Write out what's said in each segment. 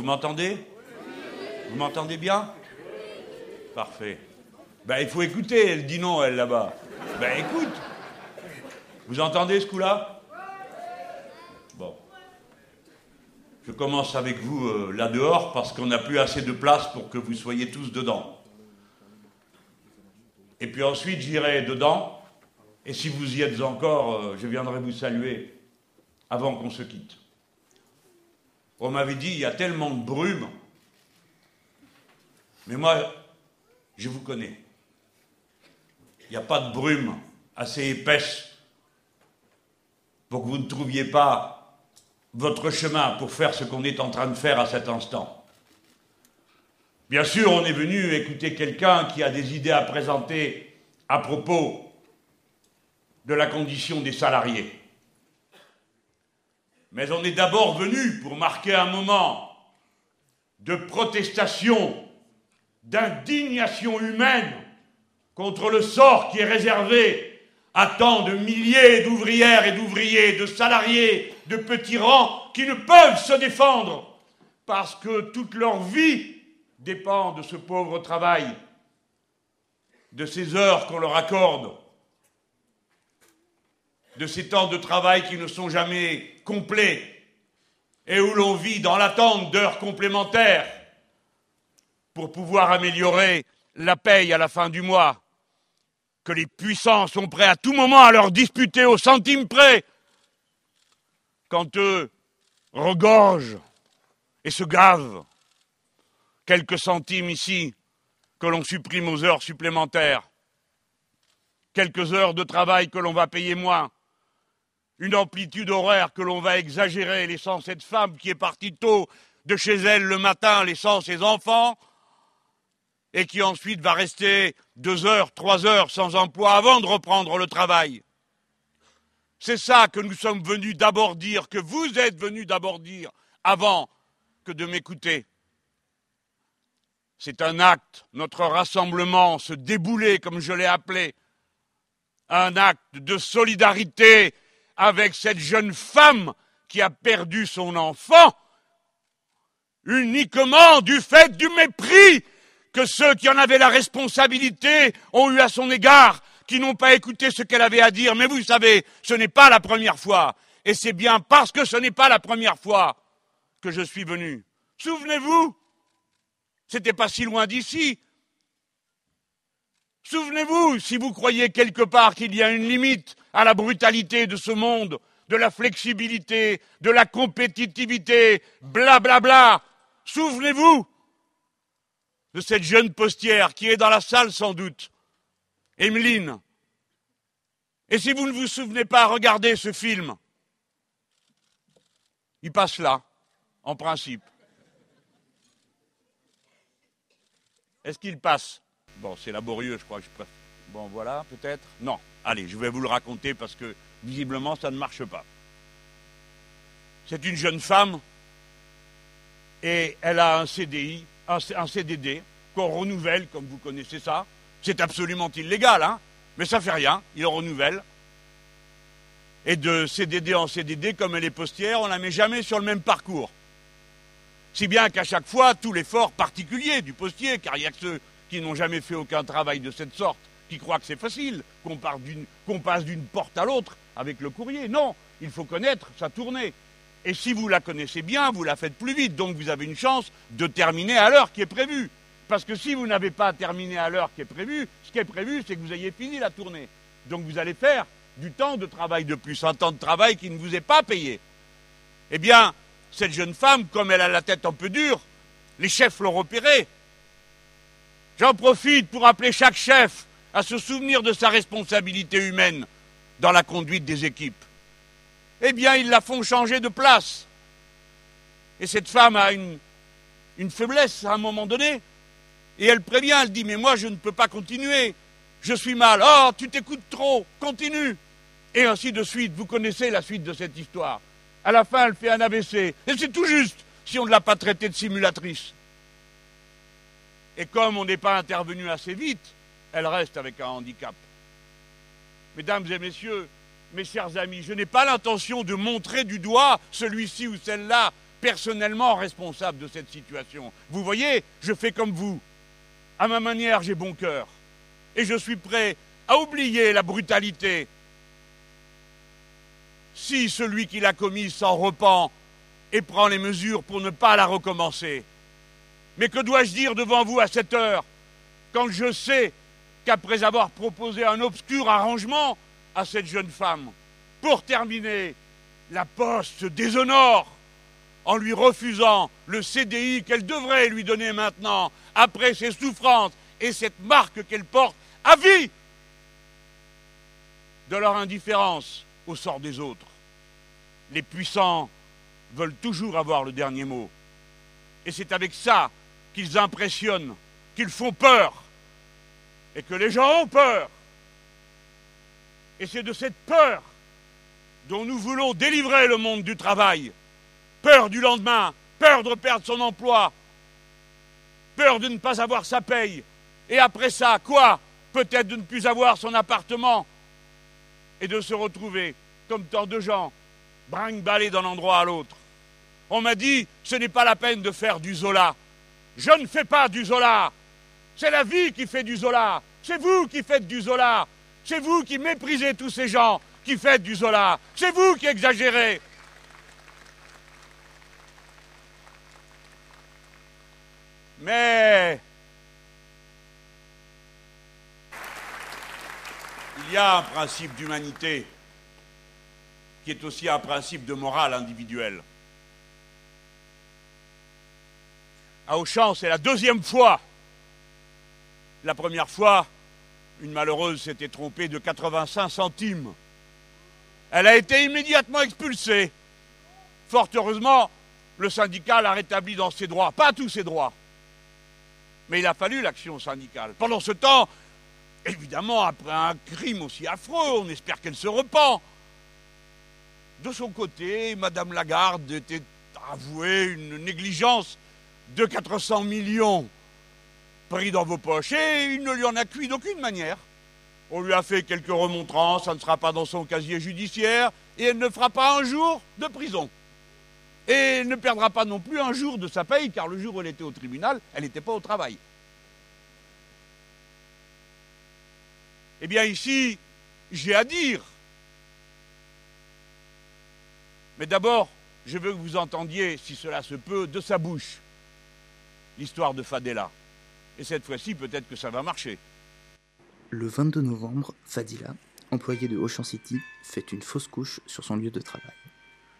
Vous m'entendez? Vous m'entendez bien? Parfait. Ben, il faut écouter, elle dit non, elle, là-bas. Ben, écoute. Vous entendez ce coup-là? Bon. Je commence avec vous euh, là dehors parce qu'on n'a plus assez de place pour que vous soyez tous dedans. Et puis ensuite, j'irai dedans. Et si vous y êtes encore, euh, je viendrai vous saluer avant qu'on se quitte. On m'avait dit, il y a tellement de brume. Mais moi, je vous connais. Il n'y a pas de brume assez épaisse pour que vous ne trouviez pas votre chemin pour faire ce qu'on est en train de faire à cet instant. Bien sûr, on est venu écouter quelqu'un qui a des idées à présenter à propos de la condition des salariés. Mais on est d'abord venu pour marquer un moment de protestation, d'indignation humaine contre le sort qui est réservé à tant de milliers d'ouvrières et d'ouvriers, de salariés, de petits rangs qui ne peuvent se défendre parce que toute leur vie dépend de ce pauvre travail, de ces heures qu'on leur accorde, de ces temps de travail qui ne sont jamais complets et où l'on vit dans l'attente d'heures complémentaires pour pouvoir améliorer la paye à la fin du mois que les puissants sont prêts à tout moment à leur disputer au centime près, quand eux regorgent et se gavent quelques centimes ici que l'on supprime aux heures supplémentaires, quelques heures de travail que l'on va payer moins, une amplitude horaire que l'on va exagérer, laissant cette femme qui est partie tôt de chez elle le matin, laissant ses enfants, et qui ensuite va rester deux heures, trois heures sans emploi avant de reprendre le travail. C'est ça que nous sommes venus d'abord dire, que vous êtes venus d'abord dire, avant que de m'écouter. C'est un acte, notre rassemblement, ce déboulé, comme je l'ai appelé, un acte de solidarité avec cette jeune femme qui a perdu son enfant, uniquement du fait du mépris que ceux qui en avaient la responsabilité ont eu à son égard, qui n'ont pas écouté ce qu'elle avait à dire. Mais vous savez, ce n'est pas la première fois. Et c'est bien parce que ce n'est pas la première fois que je suis venu. Souvenez-vous, c'était pas si loin d'ici. Souvenez-vous, si vous croyez quelque part qu'il y a une limite à la brutalité de ce monde, de la flexibilité, de la compétitivité, blablabla, bla, bla, souvenez-vous de cette jeune postière qui est dans la salle sans doute, Emeline. Et si vous ne vous souvenez pas, regardez ce film. Il passe là, en principe. Est-ce qu'il passe? Bon, c'est laborieux, je crois que je préfère. Bon, voilà, peut-être Non. Allez, je vais vous le raconter parce que visiblement, ça ne marche pas. C'est une jeune femme et elle a un CDI un, CDD qu'on renouvelle, comme vous connaissez ça. C'est absolument illégal, hein, mais ça fait rien, il renouvelle. Et de CDD en CDD, comme elle est postière, on ne la met jamais sur le même parcours. Si bien qu'à chaque fois, tout l'effort particulier du postier, car il y a que ceux qui n'ont jamais fait aucun travail de cette sorte, qui croient que c'est facile, qu'on passe d'une porte à l'autre avec le courrier. Non, il faut connaître sa tournée. Et si vous la connaissez bien, vous la faites plus vite. Donc vous avez une chance de terminer à l'heure qui est prévue. Parce que si vous n'avez pas terminé à l'heure qui est prévue, ce qui est prévu, c'est que vous ayez fini la tournée. Donc vous allez faire du temps de travail de plus, un temps de travail qui ne vous est pas payé. Eh bien, cette jeune femme, comme elle a la tête un peu dure, les chefs l'ont repérée. J'en profite pour appeler chaque chef à se souvenir de sa responsabilité humaine dans la conduite des équipes eh bien, ils la font changer de place. Et cette femme a une, faiblesse à un moment donné. Et elle prévient, elle dit, mais moi, je ne peux pas continuer. Je suis mal. Oh, tu t'écoutes trop. Continue. Et ainsi de suite. Vous connaissez la suite de cette histoire. À la fin, elle fait un AVC. Et c'est tout juste si on ne l'a pas traitée de simulatrice. Et comme on n'est pas intervenu assez vite, elle reste avec un handicap. Mesdames et messieurs, mes chers amis, je n'ai pas l'intention de montrer du doigt celui-ci ou celle-là personnellement responsable de cette situation. Vous voyez, je fais comme vous. À ma manière, j'ai bon cœur. Et je suis prêt à oublier la brutalité. Si celui qui l'a commise s'en repent et prend les mesures pour ne pas la recommencer. Mais que dois-je dire devant vous à cette heure, quand je sais qu'après avoir proposé un obscur arrangement à cette jeune femme, pour terminer, la Poste déshonore en lui refusant le CDI qu'elle devrait lui donner maintenant, après ses souffrances et cette marque qu'elle porte à vie de leur indifférence au sort des autres. Les puissants veulent toujours avoir le dernier mot. Et c'est avec ça qu'ils impressionnent, qu'ils font peur, et que les gens ont peur. Et c'est de cette peur dont nous voulons délivrer le monde du travail. Peur du lendemain, peur de perdre son emploi, peur de ne pas avoir sa paye. Et après ça, quoi? Peut-être de ne plus avoir son appartement et de se retrouver, comme tant de gens, brinque-ballés d'un endroit à l'autre. On m'a dit, ce n'est pas la peine de faire du Zola. Je ne fais pas du Zola. C'est la vie qui fait du Zola. C'est vous qui faites du Zola. C'est vous qui méprisez tous ces gens qui faites du Zola. C'est vous qui exagérez. Mais il y a un principe d'humanité qui est aussi un principe de morale individuelle. À Auchan, c'est la deuxième fois. La première fois, une malheureuse s'était trompée de 85 centimes. Elle a été immédiatement expulsée. Fort heureusement, le syndicat l'a rétablie dans ses droits. Pas tous ses droits. Mais il a fallu l'action syndicale. Pendant ce temps, évidemment, après un crime aussi affreux, on espère qu'elle se repent. De son côté, Madame Lagarde était avouée une négligence de 400 millions pris dans vos poches et il ne lui en a cuit d'aucune manière. On lui a fait quelques remontrances, ça ne sera pas dans son casier judiciaire et elle ne fera pas un jour de prison. Et elle ne perdra pas non plus un jour de sa paye car le jour où elle était au tribunal, elle n'était pas au travail. Eh bien ici, j'ai à dire. Mais d'abord, je veux que vous entendiez, si cela se peut, de sa bouche, l'histoire de Fadela. Et cette fois-ci, peut-être que ça va marcher. Le 22 novembre, Fadila, employée de Ocean City, fait une fausse couche sur son lieu de travail.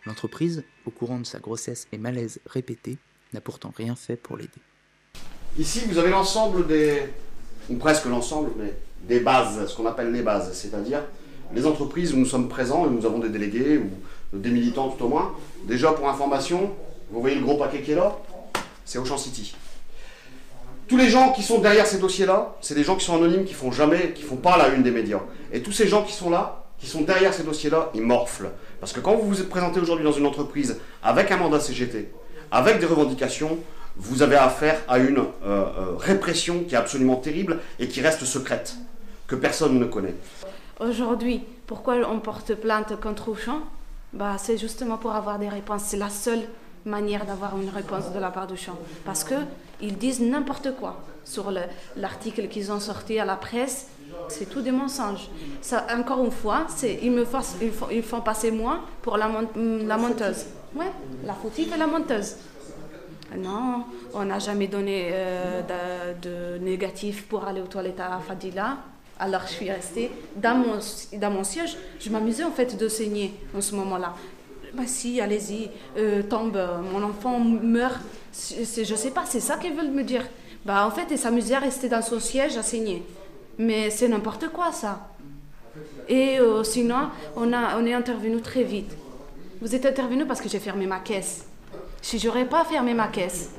L'entreprise, au courant de sa grossesse et malaise répétés, n'a pourtant rien fait pour l'aider. Ici, vous avez l'ensemble des, ou presque l'ensemble, mais des bases, ce qu'on appelle les bases, c'est-à-dire les entreprises où nous sommes présents et nous avons des délégués ou des militants tout au moins. Déjà, pour information, vous voyez le gros paquet qui est là C'est Ocean City. Tous les gens qui sont derrière ces dossiers-là, c'est des gens qui sont anonymes, qui font jamais, qui font pas la une des médias. Et tous ces gens qui sont là, qui sont derrière ces dossiers-là, ils morflent. Parce que quand vous vous êtes présenté aujourd'hui dans une entreprise avec un mandat CGT, avec des revendications, vous avez affaire à une euh, euh, répression qui est absolument terrible et qui reste secrète, que personne ne connaît. Aujourd'hui, pourquoi on porte plainte contre Auchan? Bah, C'est justement pour avoir des réponses. C'est la seule manière d'avoir une réponse de la part d'Auchan. Parce que ils disent n'importe quoi sur l'article qu'ils ont sorti à la presse. C'est tout des mensonges. Ça, encore une fois, ils me font, ils, font, ils font passer moi pour la, la monteuse. Ouais, la fautive et la monteuse. Non, on n'a jamais donné euh, de, de, négatif pour aller aux toilettes à Fadila. Alors je suis restée dans mon, dans mon siège. Je m'amusais en fait de saigner en ce moment-là. Bah si, allez-y, euh, tombe, mon enfant meurt. Je sais pas, c'est ça qu'ils veulent me dire. Bah en fait, ils s'amusaient à rester dans son siège à saigner. Mais c'est n'importe quoi ça. Et euh, sinon, on est intervenu très vite. Vous êtes intervenu parce que j'ai fermé ma caisse. Si j'aurais pas fermé ma caisse,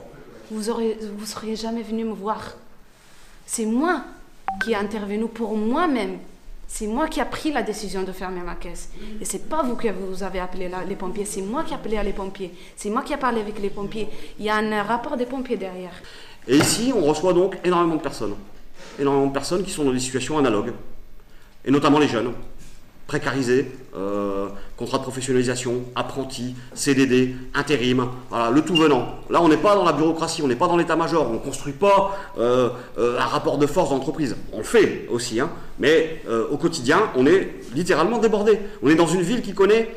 vous aurez, vous seriez jamais venu me voir. C'est moi qui ai intervenu pour moi-même. C'est moi qui ai pris la décision de fermer ma caisse. Et c'est pas vous que vous avez appelé les pompiers, c'est moi qui ai appelé les pompiers. C'est moi qui ai parlé avec les pompiers. Il y a un rapport des pompiers derrière. Et ici, on reçoit donc énormément de personnes. Énormément de personnes qui sont dans des situations analogues. Et notamment les jeunes précarisés, euh, contrat de professionnalisation, apprenti, CDD, intérim, voilà, le tout venant. Là, on n'est pas dans la bureaucratie, on n'est pas dans l'état-major, on ne construit pas euh, euh, un rapport de force d'entreprise. On le fait aussi, hein, mais au quotidien, on est littéralement débordé. On est dans une ville qui connaît,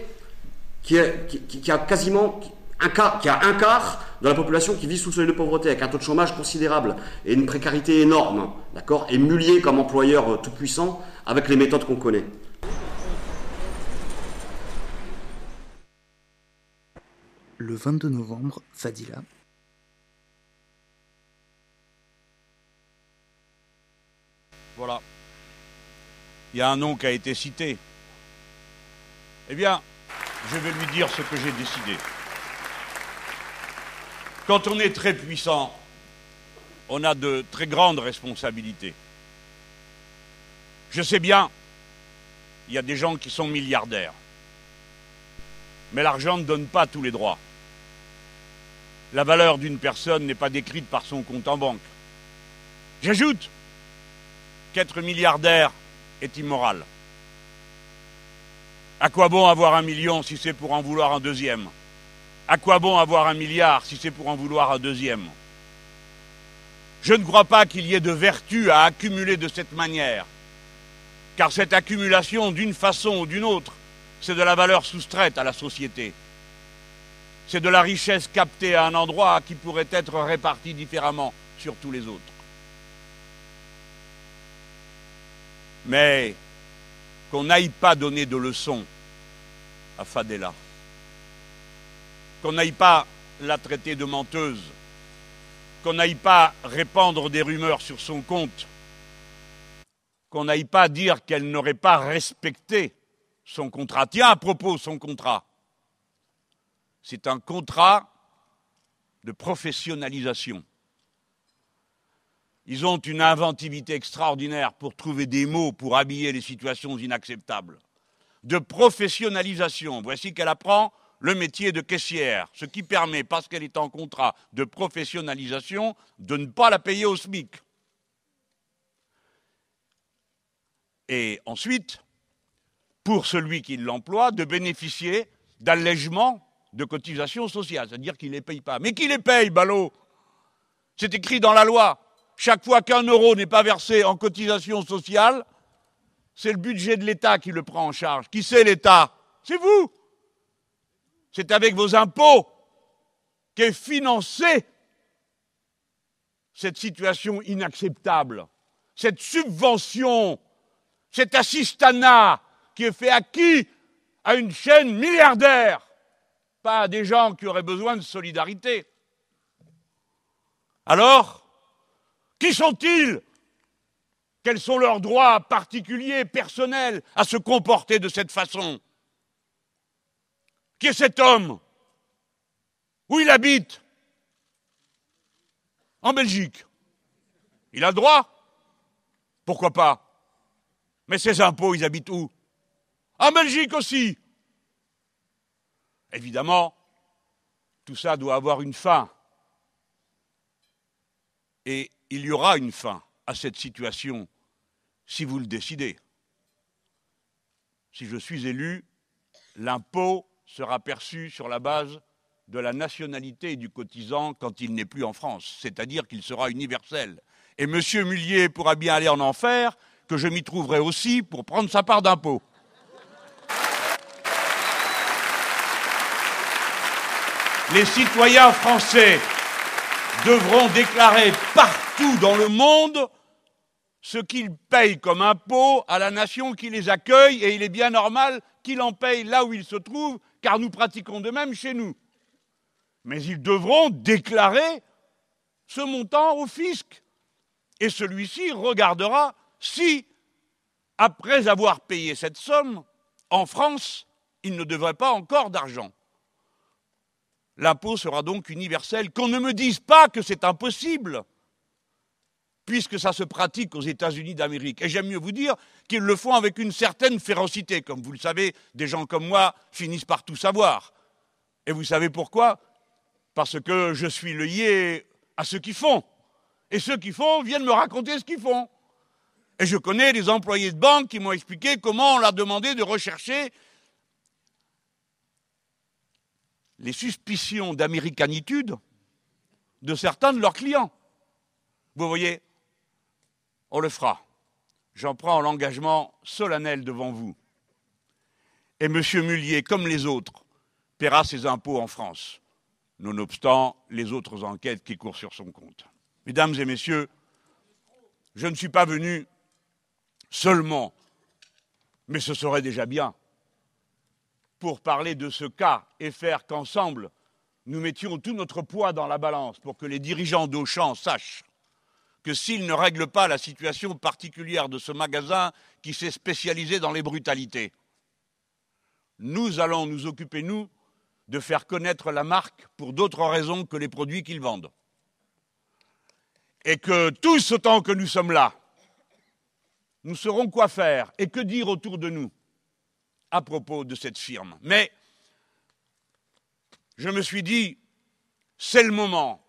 qui, a quasiment un quart, qui a un quart de la population qui vit sous le seuil de pauvreté, avec un taux de chômage considérable et une précarité énorme, d'accord, et mulier comme employeur tout puissant avec les méthodes qu'on connaît. Le 22 novembre, Fadila. Voilà. Il y a un nom qui a été cité. Eh bien, je vais lui dire ce que j'ai décidé. Quand on est très puissant, on a de très grandes responsabilités. Je sais bien, il y a des gens qui sont milliardaires. Mais l'argent ne donne pas tous les droits. La valeur d'une personne n'est pas décrite par son compte en banque. J'ajoute qu'être milliardaire est immoral. À quoi bon avoir un million si c'est pour en vouloir un deuxième? À quoi bon avoir un milliard si c'est pour en vouloir un deuxième? Je ne crois pas qu'il y ait de vertu à accumuler de cette manière, car cette accumulation, d'une façon ou d'une autre, c'est de la valeur soustraite à la société. C'est de la richesse captée à un endroit qui pourrait être répartie différemment sur tous les autres. Mais qu'on n'aille pas donner de leçons à Fadela qu'on n'aille pas la traiter de menteuse, qu'on n'aille pas répandre des rumeurs sur son compte, qu'on n'aille pas dire qu'elle n'aurait pas respecté son contrat. Tiens, à propos, son contrat. C'est un contrat de professionnalisation. Ils ont une inventivité extraordinaire pour trouver des mots pour habiller les situations inacceptables. De professionnalisation. Voici qu'elle apprend le métier de caissière, ce qui permet, parce qu'elle est en contrat de professionnalisation, de ne pas la payer au SMIC. Et ensuite, pour celui qui l'emploie, de bénéficier d'allègements de cotisations sociales, c'est-à-dire qu'il ne les paye pas. Mais qui les paye, ballot? C'est écrit dans la loi. Chaque fois qu'un euro n'est pas versé en cotisation sociale, c'est le budget de l'État qui le prend en charge. Qui c'est l'État? C'est vous c'est avec vos impôts qu'est financée cette situation inacceptable, cette subvention, cet assistanat qui est fait à qui? À une chaîne milliardaire, pas des gens qui auraient besoin de solidarité. Alors, qui sont-ils? Quels sont leurs droits particuliers, personnels, à se comporter de cette façon? Qui est cet homme? Où il habite? En Belgique. Il a le droit. Pourquoi pas? Mais ses impôts, ils habitent où? En Belgique aussi. Évidemment, tout ça doit avoir une fin. Et il y aura une fin à cette situation si vous le décidez. Si je suis élu, l'impôt sera perçu sur la base de la nationalité du cotisant quand il n'est plus en France, c'est-à-dire qu'il sera universel. Et M. Mullier pourra bien aller en enfer, que je m'y trouverai aussi pour prendre sa part d'impôt. Les citoyens français devront déclarer partout dans le monde ce qu'ils payent comme impôt à la nation qui les accueille, et il est bien normal qu'ils en payent là où ils se trouvent, car nous pratiquons de même chez nous. Mais ils devront déclarer ce montant au fisc. Et celui-ci regardera si, après avoir payé cette somme, en France, il ne devrait pas encore d'argent. L'impôt sera donc universel. Qu'on ne me dise pas que c'est impossible, puisque ça se pratique aux États-Unis d'Amérique. Et j'aime mieux vous dire qu'ils le font avec une certaine férocité. Comme vous le savez, des gens comme moi finissent par tout savoir. Et vous savez pourquoi? Parce que je suis lié à ceux qui font. Et ceux qui font viennent me raconter ce qu'ils font. Et je connais des employés de banque qui m'ont expliqué comment on leur demandé de rechercher les suspicions d'américanitude de certains de leurs clients. Vous voyez, on le fera. J'en prends l'engagement solennel devant vous. Et M. Mullier, comme les autres, paiera ses impôts en France, nonobstant les autres enquêtes qui courent sur son compte. Mesdames et messieurs, je ne suis pas venu seulement, mais ce serait déjà bien, pour parler de ce cas et faire qu'ensemble, nous mettions tout notre poids dans la balance pour que les dirigeants d'Auchan sachent que s'ils ne règlent pas la situation particulière de ce magasin qui s'est spécialisé dans les brutalités, nous allons nous occuper, nous, de faire connaître la marque pour d'autres raisons que les produits qu'ils vendent. Et que tous autant que nous sommes là, nous saurons quoi faire et que dire autour de nous à propos de cette firme. Mais je me suis dit, c'est le moment,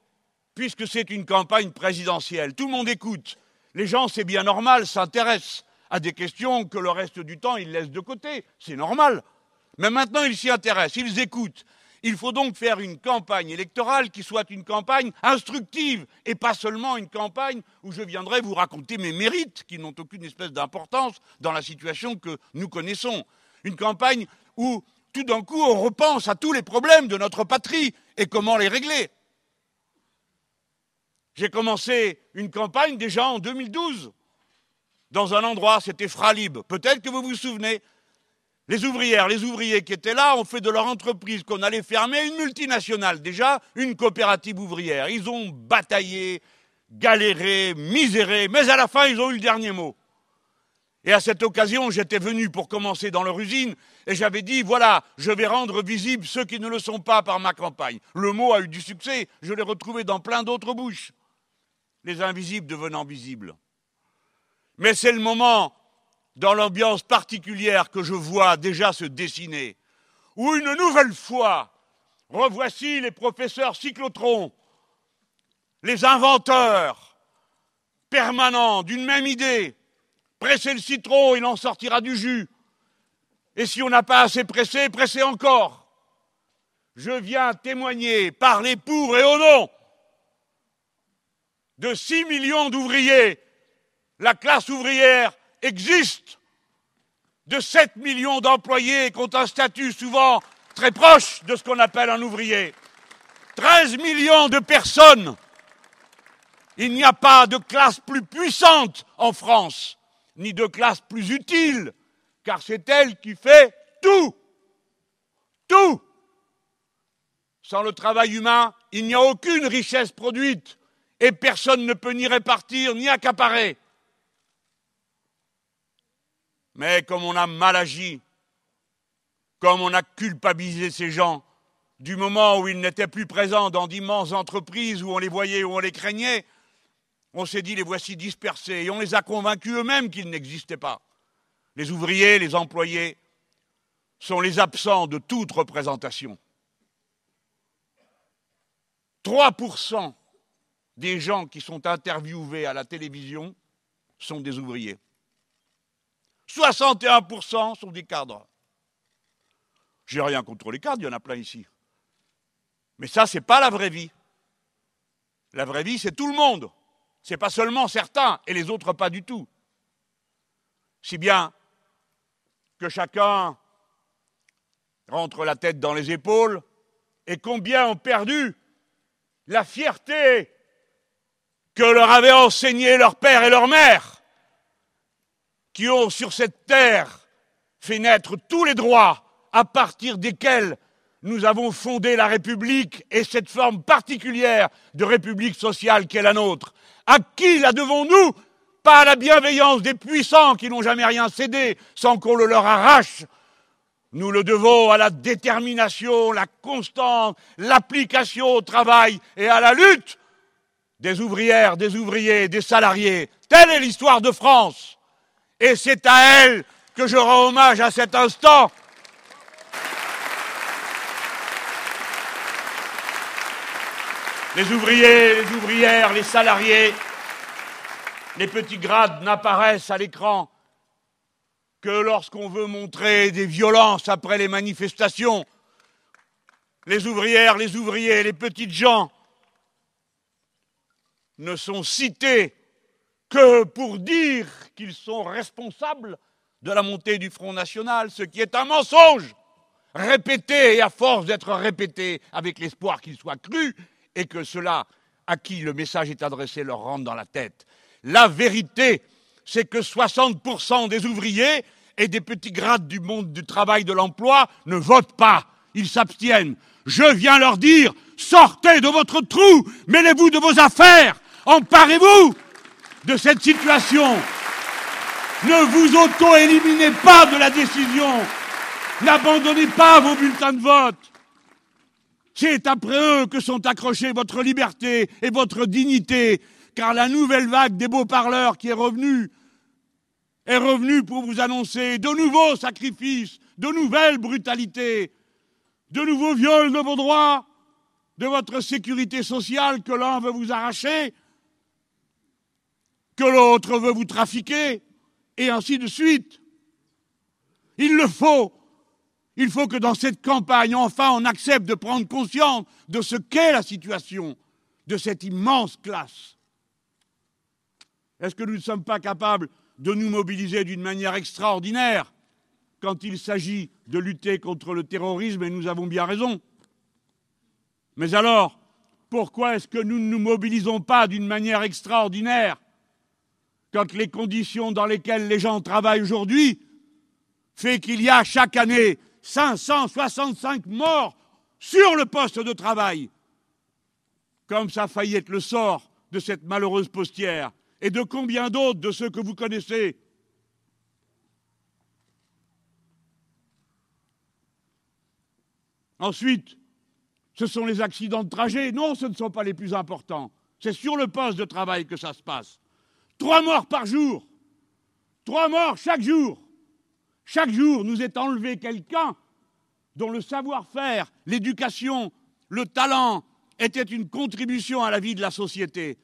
puisque c'est une campagne présidentielle. Tout le monde écoute. Les gens, c'est bien normal, s'intéressent à des questions que le reste du temps, ils laissent de côté. C'est normal. Mais maintenant, ils s'y intéressent, ils écoutent. Il faut donc faire une campagne électorale qui soit une campagne instructive et pas seulement une campagne où je viendrai vous raconter mes mérites qui n'ont aucune espèce d'importance dans la situation que nous connaissons. Une campagne où tout d'un coup on repense à tous les problèmes de notre patrie et comment les régler. J'ai commencé une campagne déjà en 2012 dans un endroit, c'était Fralib. Peut-être que vous vous souvenez, les ouvrières, les ouvriers qui étaient là ont fait de leur entreprise qu'on allait fermer une multinationale, déjà une coopérative ouvrière. Ils ont bataillé, galéré, miséré, mais à la fin, ils ont eu le dernier mot. Et à cette occasion, j'étais venu pour commencer dans leur usine et j'avais dit, voilà, je vais rendre visibles ceux qui ne le sont pas par ma campagne. Le mot a eu du succès, je l'ai retrouvé dans plein d'autres bouches. Les invisibles devenant visibles. Mais c'est le moment dans l'ambiance particulière que je vois déjà se dessiner, où une nouvelle fois, revoici les professeurs cyclotrons, les inventeurs permanents d'une même idée. Pressez le citron, il en sortira du jus. Et si on n'a pas assez pressé, pressez encore. Je viens témoigner, parler pour et au nom de 6 millions d'ouvriers. La classe ouvrière existe de 7 millions d'employés qui ont un statut souvent très proche de ce qu'on appelle un ouvrier. 13 millions de personnes. Il n'y a pas de classe plus puissante en France, ni de classe plus utile, car c'est elle qui fait tout. Tout. Sans le travail humain, il n'y a aucune richesse produite, et personne ne peut ni répartir ni accaparer. Mais comme on a mal agi, comme on a culpabilisé ces gens, du moment où ils n'étaient plus présents dans d'immenses entreprises où on les voyait, où on les craignait, on s'est dit les voici dispersés et on les a convaincus eux-mêmes qu'ils n'existaient pas. Les ouvriers, les employés sont les absents de toute représentation. 3% des gens qui sont interviewés à la télévision sont des ouvriers. 61% sont des cadres. J'ai rien contre les cadres, il y en a plein ici. Mais ça, ce n'est pas la vraie vie. La vraie vie, c'est tout le monde. Ce n'est pas seulement certains et les autres pas du tout. Si bien que chacun rentre la tête dans les épaules et combien ont perdu la fierté que leur avaient enseigné leur père et leur mère qui ont sur cette terre fait naître tous les droits à partir desquels nous avons fondé la République et cette forme particulière de République sociale qu'est la nôtre. À qui la devons-nous? Pas à la bienveillance des puissants qui n'ont jamais rien cédé sans qu'on le leur arrache. Nous le devons à la détermination, la constance, l'application au travail et à la lutte des ouvrières, des ouvriers, des salariés. Telle est l'histoire de France. Et c'est à elle que je rends hommage à cet instant. Les ouvriers, les ouvrières, les salariés, les petits grades n'apparaissent à l'écran que lorsqu'on veut montrer des violences après les manifestations. Les ouvrières, les ouvriers, les petites gens ne sont cités que pour dire qu'ils sont responsables de la montée du Front National, ce qui est un mensonge répété et à force d'être répété avec l'espoir qu'il soit cru et que ceux-là à qui le message est adressé leur rentre dans la tête. La vérité, c'est que 60% des ouvriers et des petits grades du monde du travail de l'emploi ne votent pas, ils s'abstiennent. Je viens leur dire, sortez de votre trou, mêlez-vous de vos affaires, emparez-vous de cette situation. Ne vous auto-éliminez pas de la décision. N'abandonnez pas vos bulletins de vote. C'est après eux que sont accrochés votre liberté et votre dignité, car la nouvelle vague des beaux parleurs qui est revenue est revenue pour vous annoncer de nouveaux sacrifices, de nouvelles brutalités, de nouveaux viols de vos droits, de votre sécurité sociale que l'un veut vous arracher, que l'autre veut vous trafiquer, et ainsi de suite. Il le faut. Il faut que dans cette campagne, enfin, on accepte de prendre conscience de ce qu'est la situation de cette immense classe. Est-ce que nous ne sommes pas capables de nous mobiliser d'une manière extraordinaire quand il s'agit de lutter contre le terrorisme, et nous avons bien raison Mais alors, pourquoi est-ce que nous ne nous mobilisons pas d'une manière extraordinaire quand les conditions dans lesquelles les gens travaillent aujourd'hui fait qu'il y a chaque année 565 morts sur le poste de travail, comme ça a failli être le sort de cette malheureuse postière, et de combien d'autres de ceux que vous connaissez. Ensuite, ce sont les accidents de trajet. Non, ce ne sont pas les plus importants. C'est sur le poste de travail que ça se passe. Trois morts par jour. Trois morts chaque jour. Chaque jour nous est enlevé quelqu'un dont le savoir-faire, l'éducation, le talent étaient une contribution à la vie de la société.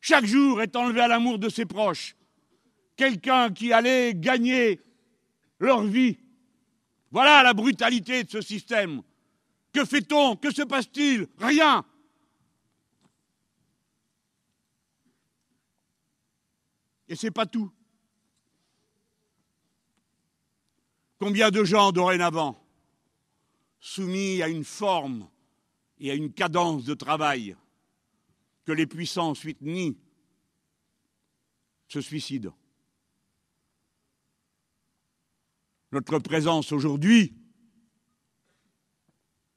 Chaque jour est enlevé à l'amour de ses proches. Quelqu'un qui allait gagner leur vie. Voilà la brutalité de ce système. Que fait-on? Que se passe-t-il? Rien. Et ce n'est pas tout. Combien de gens dorénavant, soumis à une forme et à une cadence de travail que les puissants ensuite nient, se suicident? Notre présence aujourd'hui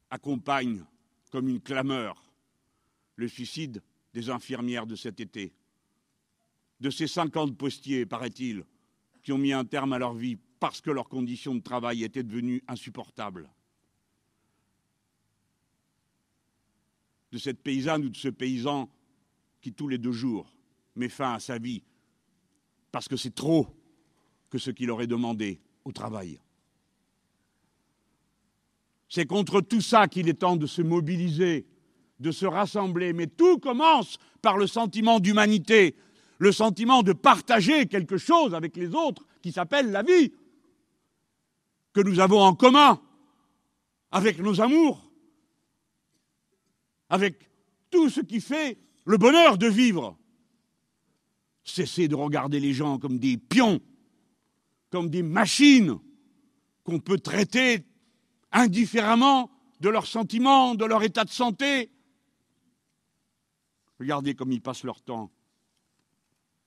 accompagne comme une clameur le suicide des infirmières de cet été. De ces 50 postiers, paraît-il, qui ont mis un terme à leur vie parce que leurs conditions de travail étaient devenues insupportables. De cette paysanne ou de ce paysan qui, tous les deux jours, met fin à sa vie parce que c'est trop que ce qu'il aurait demandé au travail. C'est contre tout ça qu'il est temps de se mobiliser, de se rassembler, mais tout commence par le sentiment d'humanité, le sentiment de partager quelque chose avec les autres qui s'appelle la vie, que nous avons en commun avec nos amours, avec tout ce qui fait le bonheur de vivre. Cessez de regarder les gens comme des pions, comme des machines qu'on peut traiter indifféremment de leurs sentiments, de leur état de santé. Regardez comme ils passent leur temps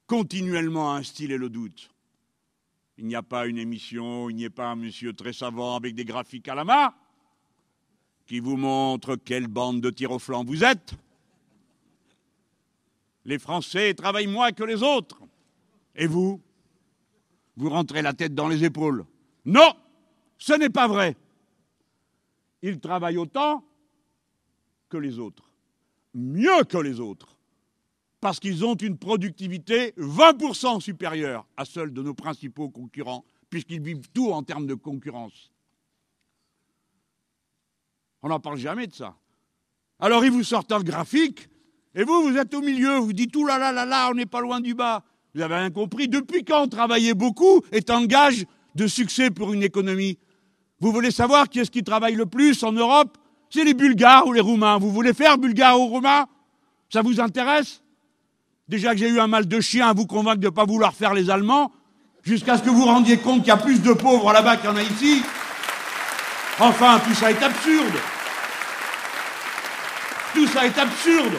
continuellement à instiller le doute. Il n'y a pas une émission, il n'y a pas un monsieur très savant avec des graphiques à la main qui vous montre quelle bande de tir au flanc vous êtes. Les Français travaillent moins que les autres. Et vous? Vous rentrez la tête dans les épaules. Non, ce n'est pas vrai. Ils travaillent autant que les autres. Mieux que les autres parce qu'ils ont une productivité 20% supérieure à celle de nos principaux concurrents, puisqu'ils vivent tout en termes de concurrence. On n'en parle jamais de ça. Alors ils vous sortent un graphique, et vous, vous êtes au milieu, vous dites, tout là là là là, on n'est pas loin du bas. Vous avez rien compris. Depuis quand travailler beaucoup est un gage de succès pour une économie? Vous voulez savoir qui est-ce qui travaille le plus en Europe? C'est les Bulgares ou les Roumains. Vous voulez faire Bulgares ou Roumains? Ça vous intéresse? Déjà que j'ai eu un mal de chien à vous convaincre de ne pas vouloir faire les Allemands, jusqu'à ce que vous rendiez compte qu'il y a plus de pauvres là-bas qu'il y en a ici. Enfin, tout ça est absurde. Tout ça est absurde.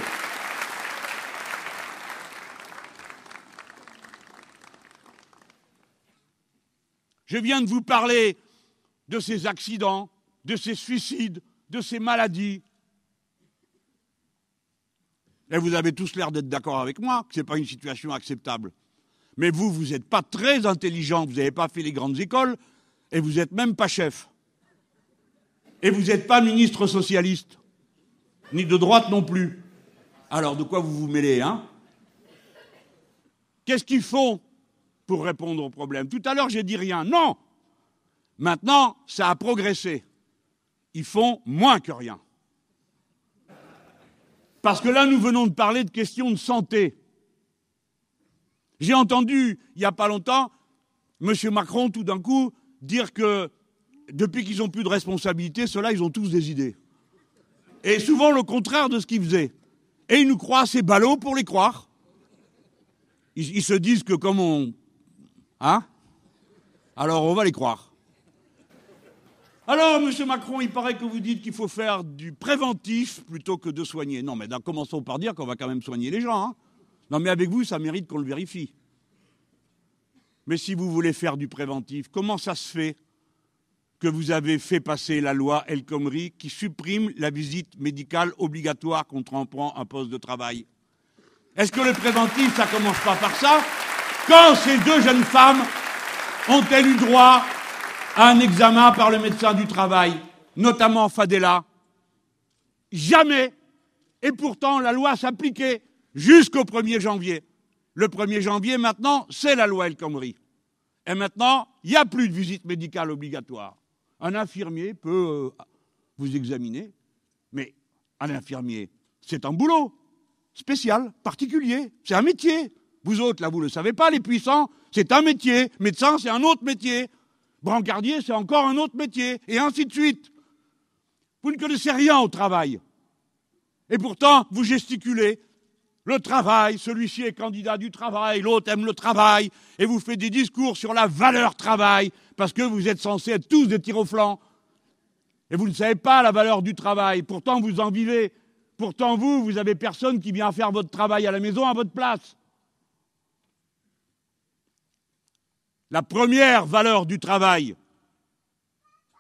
Je viens de vous parler de ces accidents, de ces suicides, de ces maladies. Et vous avez tous l'air d'être d'accord avec moi que ce n'est pas une situation acceptable. Mais vous, vous n'êtes pas très intelligent, vous n'avez pas fait les grandes écoles, et vous n'êtes même pas chef. Et vous n'êtes pas ministre socialiste, ni de droite non plus. Alors de quoi vous vous mêlez, hein? Qu'est-ce qu'ils font pour répondre au problème? Tout à l'heure, j'ai dit rien. Non Maintenant, ça a progressé. Ils font moins que rien. Parce que là, nous venons de parler de questions de santé. J'ai entendu, il n'y a pas longtemps, M. Macron, tout d'un coup, dire que depuis qu'ils n'ont plus de responsabilité, ceux-là, ils ont tous des idées. Et souvent le contraire de ce qu'ils faisaient. Et ils nous croient assez ballots pour les croire. Ils, ils se disent que comme on... Hein? Alors on va les croire. Alors, M. Macron, il paraît que vous dites qu'il faut faire du préventif plutôt que de soigner. Non, mais commençons par dire qu'on va quand même soigner les gens. Hein non, mais avec vous, ça mérite qu'on le vérifie. Mais si vous voulez faire du préventif, comment ça se fait que vous avez fait passer la loi El Khomri qui supprime la visite médicale obligatoire quand on prend un poste de travail? Est-ce que le préventif, ça commence pas par ça? Quand ces deux jeunes femmes ont-elles eu droit un examen par le médecin du travail, notamment Fadela Jamais. Et pourtant, la loi s'appliquait jusqu'au 1er janvier. Le 1er janvier, maintenant, c'est la loi El Khomri. Et maintenant, il n'y a plus de visite médicale obligatoire. Un infirmier peut euh, vous examiner, mais un infirmier, c'est un boulot spécial, particulier, c'est un métier. Vous autres, là, vous ne le savez pas, les puissants, c'est un métier. Médecin, c'est un autre métier. Brancardier, c'est encore un autre métier, et ainsi de suite. Vous ne connaissez rien au travail. Et pourtant, vous gesticulez, le travail, celui-ci est candidat du travail, l'autre aime le travail, et vous faites des discours sur la valeur travail, parce que vous êtes censés être tous des tirs. Et vous ne savez pas la valeur du travail, pourtant vous en vivez. Pourtant vous, vous avez personne qui vient faire votre travail à la maison à votre place. La première valeur du travail,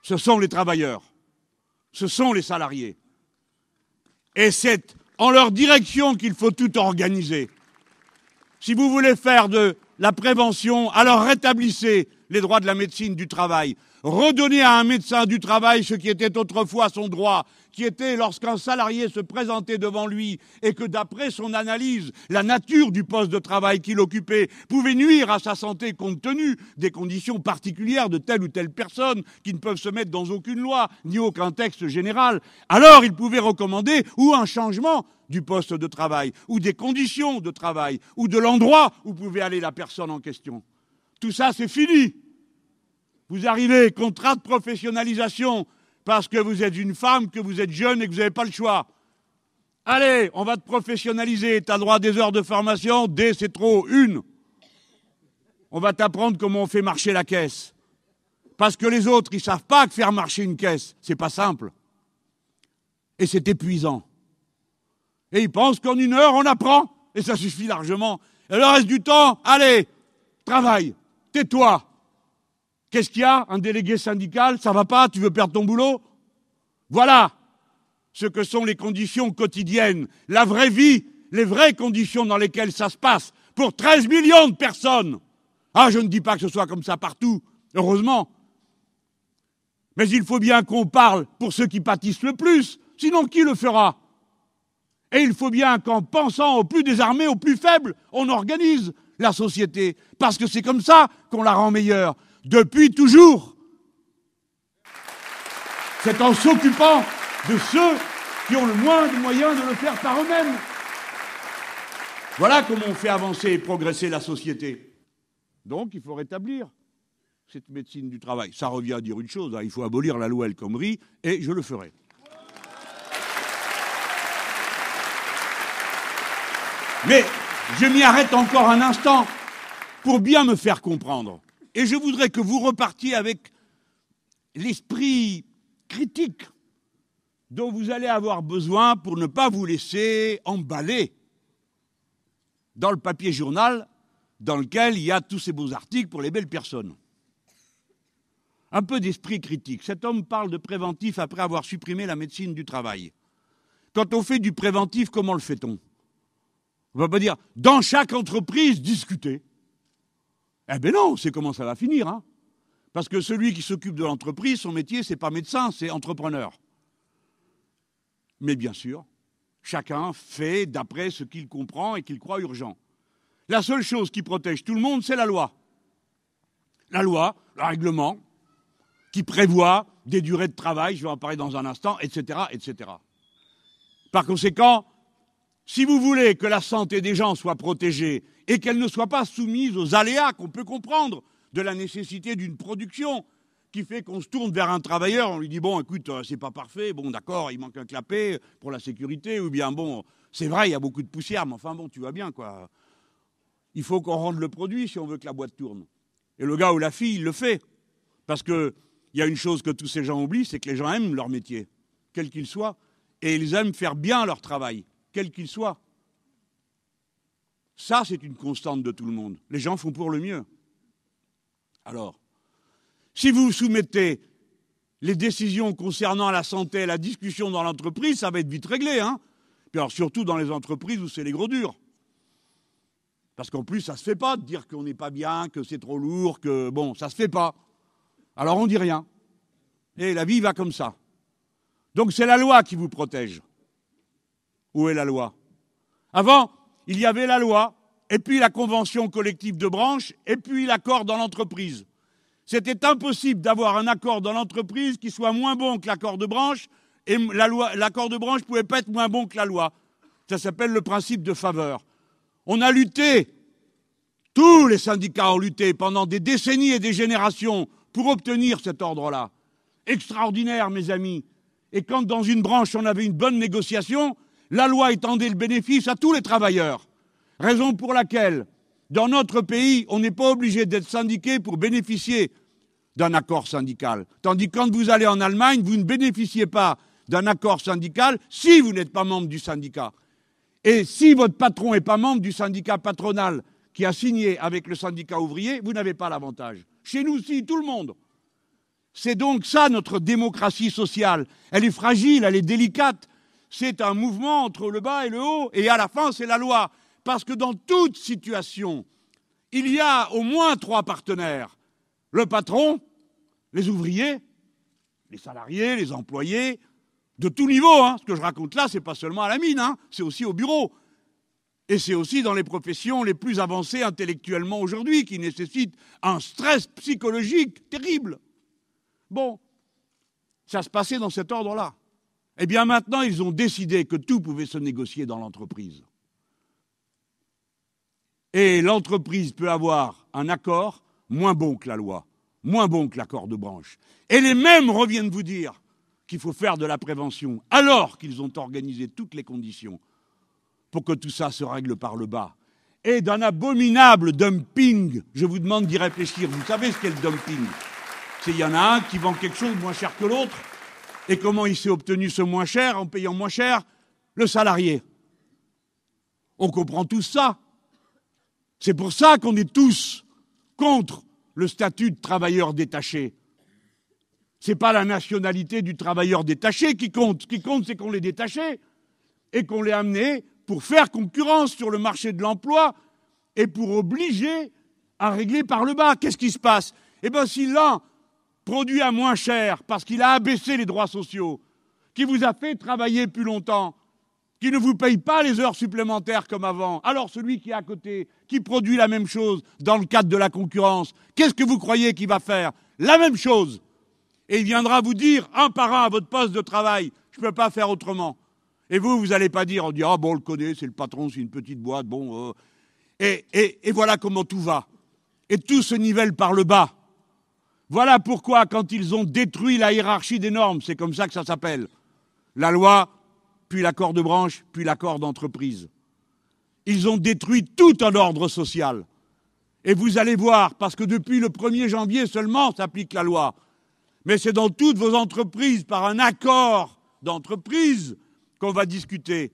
ce sont les travailleurs, ce sont les salariés. Et cette en leur direction qu'il faut tout organiser. Si vous voulez faire de la prévention, alors rétablissez les droits de la médecine du travail. Redonnez à un médecin du travail ce qui était autrefois son droit, qui était lorsqu'un salarié se présentait devant lui et que d'après son analyse, la nature du poste de travail qu'il occupait pouvait nuire à sa santé compte tenu des conditions particulières de telle ou telle personne qui ne peuvent se mettre dans aucune loi ni aucun texte général, alors il pouvait recommander ou un changement du poste de travail, ou des conditions de travail, ou de l'endroit où pouvait aller la personne en question. Tout ça, c'est fini. Vous arrivez, contrat de professionnalisation, parce que vous êtes une femme, que vous êtes jeune et que vous n'avez pas le choix. Allez, on va te professionnaliser, tu as droit à des heures de formation, des c'est trop, une. On va t'apprendre comment on fait marcher la caisse. Parce que les autres, ils ne savent pas que faire marcher une caisse, c'est pas simple. Et c'est épuisant. Et ils pensent qu'en une heure, on apprend, et ça suffit largement. Et le reste du temps, allez, travaille, tais-toi, Qu'est-ce qu'il y a Un délégué syndical Ça va pas Tu veux perdre ton boulot Voilà ce que sont les conditions quotidiennes, la vraie vie, les vraies conditions dans lesquelles ça se passe pour 13 millions de personnes. Ah, je ne dis pas que ce soit comme ça partout, heureusement. Mais il faut bien qu'on parle pour ceux qui pâtissent le plus, sinon qui le fera? Et il faut bien qu'en pensant aux plus désarmés, aux plus faibles, on organise la société, parce que c'est comme ça qu'on la rend meilleure depuis toujours. C'est en s'occupant de ceux qui ont le moins de moyens de le faire par eux-mêmes. Voilà comment on fait avancer et progresser la société. Donc il faut rétablir cette médecine du travail. Ça revient à dire une chose, hein, il faut abolir la loi El Khomri, et je le ferai. Mais je m'y arrête encore un instant pour bien me faire comprendre. Et je voudrais que vous repartiez avec l'esprit critique dont vous allez avoir besoin pour ne pas vous laisser emballer dans le papier journal dans lequel il y a tous ces beaux articles pour les belles personnes. Un peu d'esprit critique. Cet homme parle de préventif après avoir supprimé la médecine du travail. Quand on fait du préventif, comment le fait-on? On ne va pas dire dans chaque entreprise discuter. Eh bien non, c'est comment ça va finir. Hein Parce que celui qui s'occupe de l'entreprise, son métier, c'est pas médecin, c'est entrepreneur. Mais bien sûr, chacun fait d'après ce qu'il comprend et qu'il croit urgent. La seule chose qui protège tout le monde, c'est la loi. La loi, le règlement, qui prévoit des durées de travail, je vais en parler dans un instant, etc., etc. Par conséquent, si vous voulez que la santé des gens soit protégée et qu'elle ne soit pas soumise aux aléas qu'on peut comprendre de la nécessité d'une production, qui fait qu'on se tourne vers un travailleur, on lui dit bon, écoute, euh, c'est pas parfait, bon, d'accord, il manque un clapet pour la sécurité, ou bien bon, c'est vrai, il y a beaucoup de poussière, mais enfin bon, tu vois bien quoi. Il faut qu'on rende le produit si on veut que la boîte tourne. Et le gars ou la fille, il le fait. Parce qu'il y a une chose que tous ces gens oublient, c'est que les gens aiment leur métier, quel qu'il soit, et ils aiment faire bien leur travail, quel qu'il soit. Ça, c'est une constante de tout le monde. Les gens font pour le mieux. Alors, si vous soumettez les décisions concernant la santé et la discussion dans l'entreprise, ça va être vite réglé. Hein Puis alors surtout dans les entreprises où c'est les gros durs. Parce qu'en plus, ça ne se fait pas de dire qu'on n'est pas bien, que c'est trop lourd, que bon, ça ne se fait pas. Alors on dit rien. Et la vie va comme ça. Donc c'est la loi qui vous protège. Où est la loi? Avant, il y avait la loi, et puis la convention collective de branche, et puis l'accord dans l'entreprise. C'était impossible d'avoir un accord dans l'entreprise qui soit moins bon que l'accord de branche, et l'accord de branche ne pouvait pas être moins bon que la loi. Ça s'appelle le principe de faveur. On a lutté, tous les syndicats ont lutté pendant des décennies et des générations pour obtenir cet ordre-là. Extraordinaire, mes amis. Et quand dans une branche on avait une bonne négociation, la loi étendait le bénéfice à tous les travailleurs. Raison pour laquelle dans notre pays, on n'est pas obligé d'être syndiqué pour bénéficier d'un accord syndical. Tandis que quand vous allez en Allemagne, vous ne bénéficiez pas d'un accord syndical si vous n'êtes pas membre du syndicat. Et si votre patron n'est pas membre du syndicat patronal qui a signé avec le syndicat ouvrier, vous n'avez pas l'avantage. Chez nous, si, tout le monde. C'est donc ça notre démocratie sociale. Elle est fragile, elle est délicate. C'est un mouvement entre le bas et le haut, et à la fin, c'est la loi. Parce que dans toute situation, il y a au moins trois partenaires. Le patron, les ouvriers, les salariés, les employés, de tout niveau. Hein. Ce que je raconte là, ce n'est pas seulement à la mine, hein. c'est aussi au bureau. Et c'est aussi dans les professions les plus avancées intellectuellement aujourd'hui, qui nécessitent un stress psychologique terrible. Bon, ça se passait dans cet ordre-là. Eh bien maintenant, ils ont décidé que tout pouvait se négocier dans l'entreprise. Et l'entreprise peut avoir un accord moins bon que la loi, moins bon que l'accord de branche. Et les mêmes reviennent vous dire qu'il faut faire de la prévention, alors qu'ils ont organisé toutes les conditions pour que tout ça se règle par le bas. Et d'un abominable dumping, je vous demande d'y réfléchir. Vous savez ce qu'est le dumping? C'est il y en a un qui vend quelque chose moins cher que l'autre. Et comment il s'est obtenu ce moins cher en payant moins cher Le salarié? On comprend tout ça. C'est pour ça qu'on est tous contre le statut de travailleur détaché. Ce n'est pas la nationalité du travailleur détaché qui compte. Ce qui compte, c'est qu'on l'ait détaché et qu'on l'ait amené pour faire concurrence sur le marché de l'emploi et pour obliger à régler par le bas. Qu'est-ce qui se passe? Eh bien, si l'un produit à moins cher parce qu'il a abaissé les droits sociaux, qui vous a fait travailler plus longtemps, qui ne vous paye pas les heures supplémentaires comme avant. Alors celui qui est à côté, qui produit la même chose dans le cadre de la concurrence, qu'est-ce que vous croyez qu'il va faire? La même chose. Et il viendra vous dire, un par un, à votre poste de travail, je ne peux pas faire autrement. Et vous, vous n'allez pas dire, on dit, ah bon, on le connaît, c'est le patron, c'est une petite boîte, bon. Euh. Et voilà comment tout va. Et tout se nivelle par le bas. Voilà pourquoi, quand ils ont détruit la hiérarchie des normes, c'est comme ça que ça s'appelle, la loi, puis l'accord de branche, puis l'accord d'entreprise. Ils ont détruit tout un ordre social. Et vous allez voir, parce que depuis le 1er janvier seulement s'applique la loi, mais c'est dans toutes vos entreprises, par un accord d'entreprise, qu'on va discuter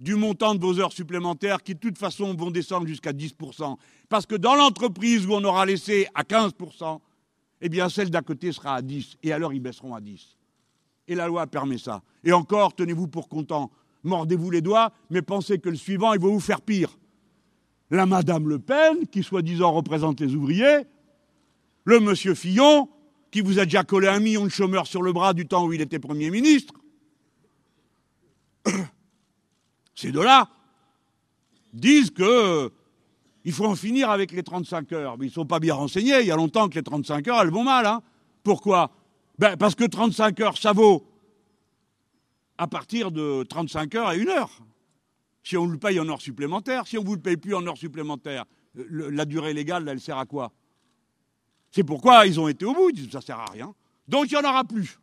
du montant de vos heures supplémentaires qui, de toute façon, vont descendre jusqu'à 10%. Parce que dans l'entreprise où on aura laissé à 15%, eh bien, celle d'à côté sera à 10, et alors ils baisseront à 10. Et la loi permet ça. Et encore, tenez-vous pour content, mordez-vous les doigts, mais pensez que le suivant, il va vous faire pire. La Madame Le Pen, qui soi-disant représente les ouvriers, le Monsieur Fillon, qui vous a déjà collé un million de chômeurs sur le bras du temps où il était Premier ministre. Ces deux-là disent que il faut en finir avec les 35 heures. Mais ils ne sont pas bien renseignés. Il y a longtemps que les 35 heures, elles vont mal. Hein. Pourquoi? Ben, Parce que 35 heures, ça vaut à partir de 35 heures à une heure. Si on le paye en heures supplémentaires, si on ne vous le paye plus en heures supplémentaires, la durée légale, elle sert à quoi? C'est pourquoi ils ont été au bout, ils disent ça sert à rien. Donc il n'y en aura plus.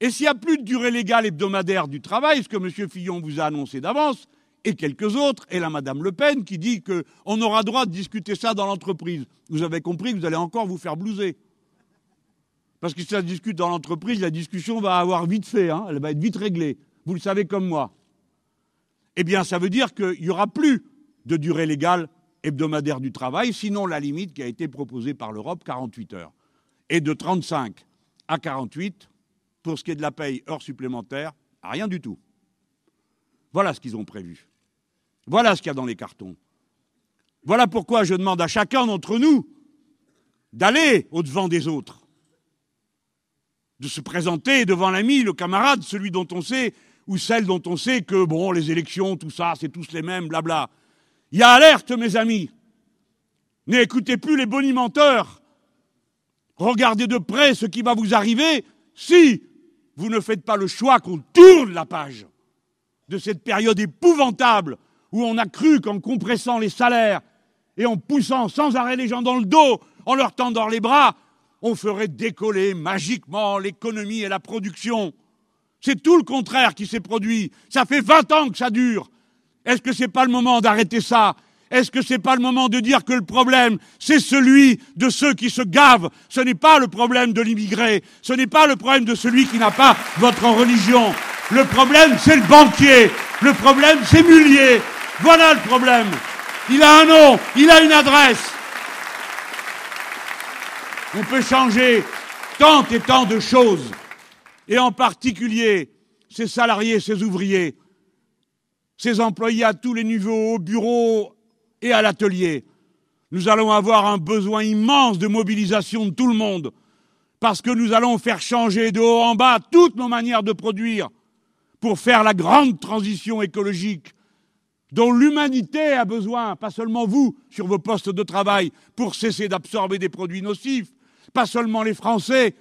Et s'il n'y a plus de durée légale hebdomadaire du travail, ce que M. Fillon vous a annoncé d'avance, et quelques autres, et la Madame Le Pen qui dit qu'on aura droit de discuter ça dans l'entreprise. Vous avez compris que vous allez encore vous faire blouser. Parce que si ça se discute dans l'entreprise, la discussion va avoir vite fait, hein, elle va être vite réglée. Vous le savez comme moi. Eh bien, ça veut dire qu'il n'y aura plus de durée légale hebdomadaire du travail, sinon la limite qui a été proposée par l'Europe, 48 heures. Et de 35 à 48, pour ce qui est de la paye heure supplémentaire, rien du tout. Voilà ce qu'ils ont prévu. Voilà ce qu'il y a dans les cartons. Voilà pourquoi je demande à chacun d'entre nous d'aller au-devant des autres, de se présenter devant l'ami, le camarade, celui dont on sait, ou celle dont on sait que, bon, les élections, tout ça, c'est tous les mêmes, blabla. Il y a alerte, mes amis. N'écoutez plus les bonimenteurs. Regardez de près ce qui va vous arriver si vous ne faites pas le choix qu'on tourne la page de cette période épouvantable où on a cru qu'en compressant les salaires et en poussant sans arrêt les gens dans le dos, en leur tendant les bras, on ferait décoller magiquement l'économie et la production. C'est tout le contraire qui s'est produit. Ça fait 20 ans que ça dure. Est-ce que ce n'est pas le moment d'arrêter ça? Est-ce que ce n'est pas le moment de dire que le problème, c'est celui de ceux qui se gavent? Ce n'est pas le problème de l'immigré. Ce n'est pas le problème de celui qui n'a pas votre religion. Le problème, c'est le banquier. Le problème, c'est Mullier. Voilà le problème. Il a un nom, il a une adresse. On peut changer tant et tant de choses, et en particulier ces salariés, ces ouvriers, ces employés à tous les niveaux, au bureau et à l'atelier. Nous allons avoir un besoin immense de mobilisation de tout le monde, parce que nous allons faire changer de haut en bas toutes nos manières de produire pour faire la grande transition écologique dont l'humanité a besoin, pas seulement vous, sur vos postes de travail, pour cesser d'absorber des produits nocifs, pas seulement les Français,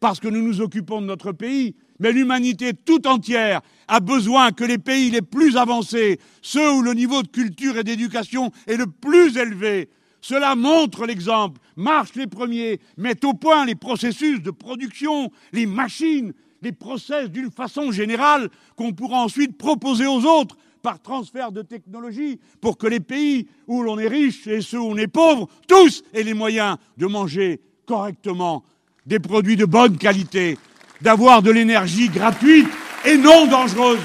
parce que nous nous occupons de notre pays, mais l'humanité tout entière a besoin que les pays les plus avancés, ceux où le niveau de culture et d'éducation est le plus élevé, cela montre l'exemple, marchent les premiers, mettent au point les processus de production, les machines, les process d'une façon générale qu'on pourra ensuite proposer aux autres par transfert de technologie pour que les pays où l'on est riche et ceux où on est pauvre, tous aient les moyens de manger correctement des produits de bonne qualité, d'avoir de l'énergie gratuite et non dangereuse.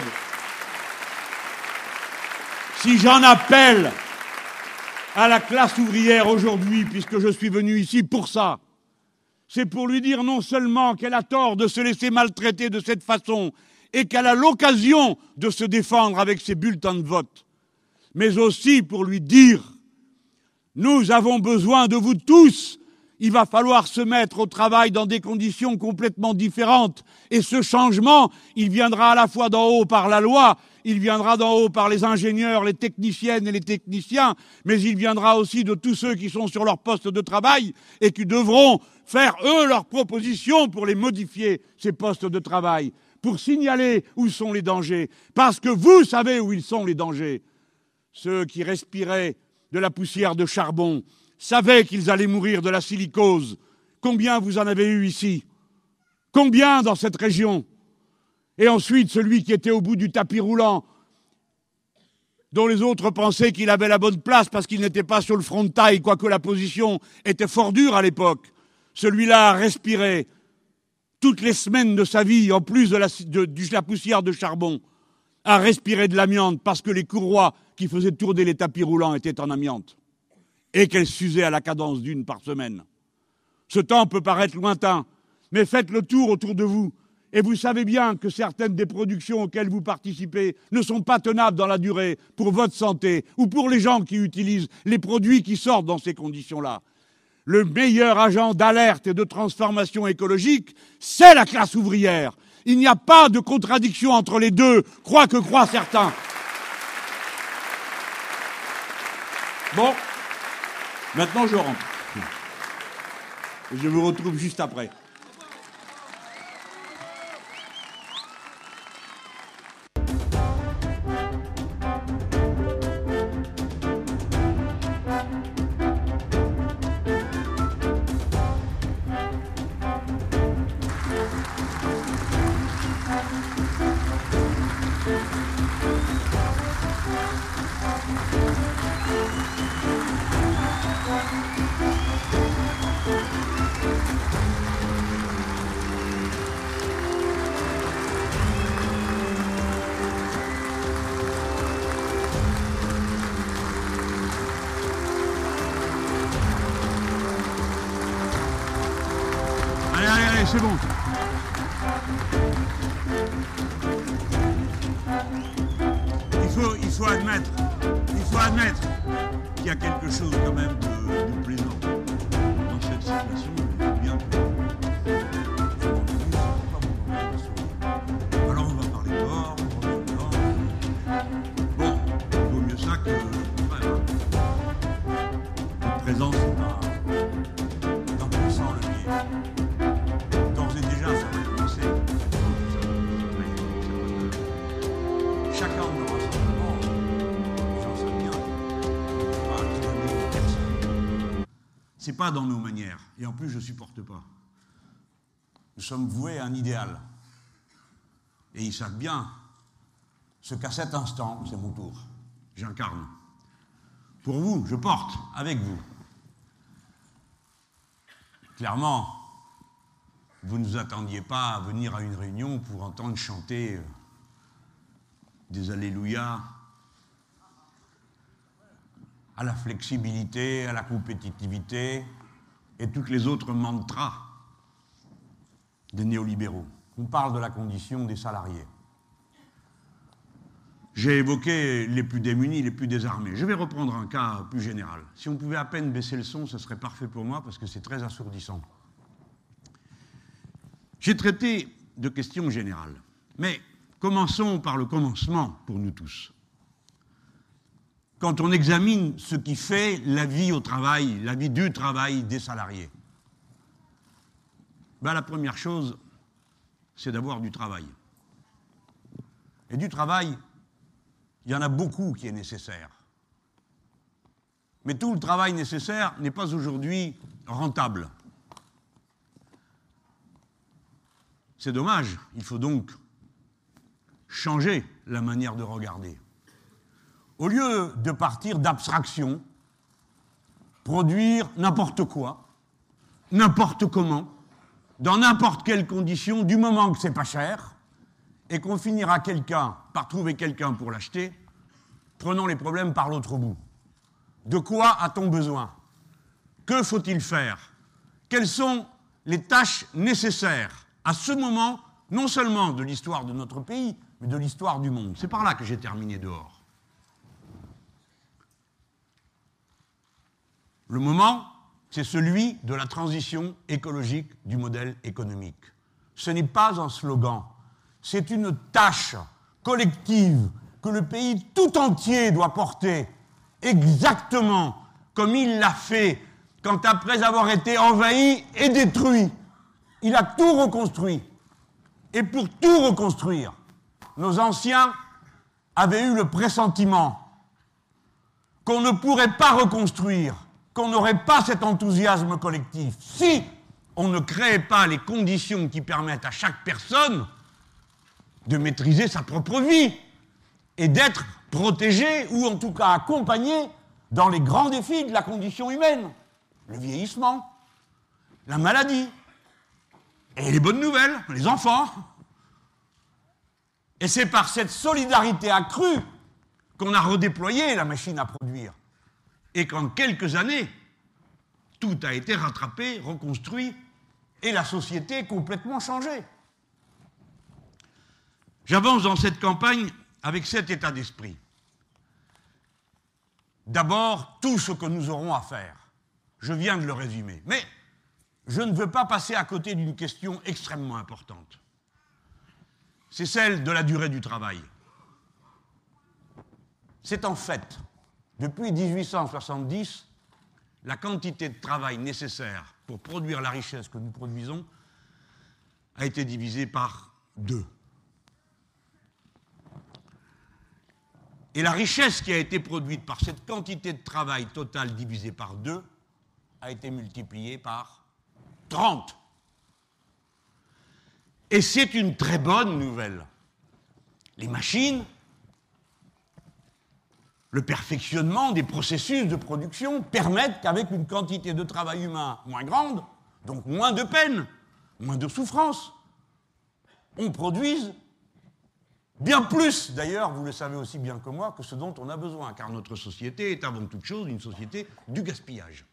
Si j'en appelle à la classe ouvrière aujourd'hui, puisque je suis venu ici pour ça, c'est pour lui dire non seulement qu'elle a tort de se laisser maltraiter de cette façon et qu'elle a l'occasion de se défendre avec ses bulletins de vote, mais aussi pour lui dire nous avons besoin de vous tous. Il va falloir se mettre au travail dans des conditions complètement différentes. Et ce changement, il viendra à la fois d'en haut par la loi, il viendra d'en haut par les ingénieurs, les techniciennes et les techniciens, mais il viendra aussi de tous ceux qui sont sur leur poste de travail et qui devront faire, eux, leurs propositions pour les modifier, ces postes de travail. Pour signaler où sont les dangers, parce que vous savez où ils sont les dangers. Ceux qui respiraient de la poussière de charbon savaient qu'ils allaient mourir de la silicose. Combien vous en avez eu ici? Combien dans cette région? Et ensuite, celui qui était au bout du tapis roulant, dont les autres pensaient qu'il avait la bonne place parce qu'il n'était pas sur le front de taille, quoique la position était fort dure à l'époque. Celui-là a respiré toutes les semaines de sa vie, en plus de la, poussière de charbon, a respiré de l'amiante parce que les courroies qui faisaient tourner les tapis roulants étaient en amiante et qu'elles s'usaient à la cadence d'une par semaine. Ce temps peut paraître lointain, mais faites le tour autour de vous et vous savez bien que certaines des productions auxquelles vous participez ne sont pas tenables dans la durée pour votre santé ou pour les gens qui utilisent les produits qui sortent dans ces conditions-là. Le meilleur agent d'alerte et de transformation écologique, c'est la classe ouvrière. Il n'y a pas de contradiction entre les deux, croient que croient certains. Bon, maintenant je rentre. Je vous retrouve juste après. C'est bon. Il faut, il faut admettre, il faut admettre qu'il y a quelque chose pas dans nos manières. Et en plus, je supporte pas. Nous sommes voués à un idéal. Et ils savent bien ce qu'à cet instant, c'est mon tour. J'incarne. Pour vous, je porte avec vous. Clairement, vous ne nous attendiez pas à venir à une réunion pour entendre chanter euh, des Alléluia à la flexibilité, à la compétitivité et toutes les autres mantras des néolibéraux. On parle de la condition des salariés. J'ai évoqué les plus démunis, les plus désarmés. Je vais reprendre un cas plus général. Si on pouvait à peine baisser le son, ce serait parfait pour moi parce que c'est très assourdissant. J'ai traité de questions générales, mais commençons par le commencement pour nous tous. Quand on examine ce qui fait la vie au travail, la vie du travail des salariés, ben la première chose, c'est d'avoir du travail. Et du travail, il y en a beaucoup qui est nécessaire. Mais tout le travail nécessaire n'est pas aujourd'hui rentable. C'est dommage. Il faut donc changer la manière de regarder. Au lieu de partir d'abstraction, produire n'importe quoi, n'importe comment, dans n'importe quelle condition, du moment que c'est pas cher, et qu'on finira quelqu'un par trouver quelqu'un pour l'acheter, prenons les problèmes par l'autre bout. De quoi a-t-on besoin? Que faut-il faire? Quelles sont les tâches nécessaires à ce moment, non seulement de l'histoire de notre pays, mais de l'histoire du monde? C'est par là que j'ai terminé dehors. Le moment, c'est celui de la transition écologique du modèle économique. Ce n'est pas un slogan, c'est une tâche collective que le pays tout entier doit porter, exactement comme il l'a fait quand, après avoir été envahi et détruit, il a tout reconstruit. Et pour tout reconstruire, nos anciens avaient eu le pressentiment qu'on ne pourrait pas reconstruire, qu'on n'aurait pas cet enthousiasme collectif si on ne créait pas les conditions qui permettent à chaque personne de maîtriser sa propre vie et d'être protégé ou en tout cas accompagné dans les grands défis de la condition humaine. Le vieillissement, la maladie, et les bonnes nouvelles, les enfants. Et c'est par cette solidarité accrue qu'on a redéployé la machine à produire. Et qu'en quelques années, tout a été rattrapé, reconstruit, et la société complètement changée. J'avance dans cette campagne avec cet état d'esprit. D'abord, tout ce que nous aurons à faire. Je viens de le résumer. Mais je ne veux pas passer à côté d'une question extrêmement importante. C'est celle de la durée du travail. C'est en fait, depuis 1870, la quantité de travail nécessaire pour produire la richesse que nous produisons a été divisée par deux. Et la richesse qui a été produite par cette quantité de travail totale divisée par deux a été multipliée par 30. Et c'est une très bonne nouvelle. Les machines, le perfectionnement des processus de production permettent qu'avec une quantité de travail humain moins grande, donc moins de peine, moins de souffrance, on produise Bien plus, d'ailleurs, vous le savez aussi bien que moi, que ce dont on a besoin, car notre société est avant toute chose une société du gaspillage.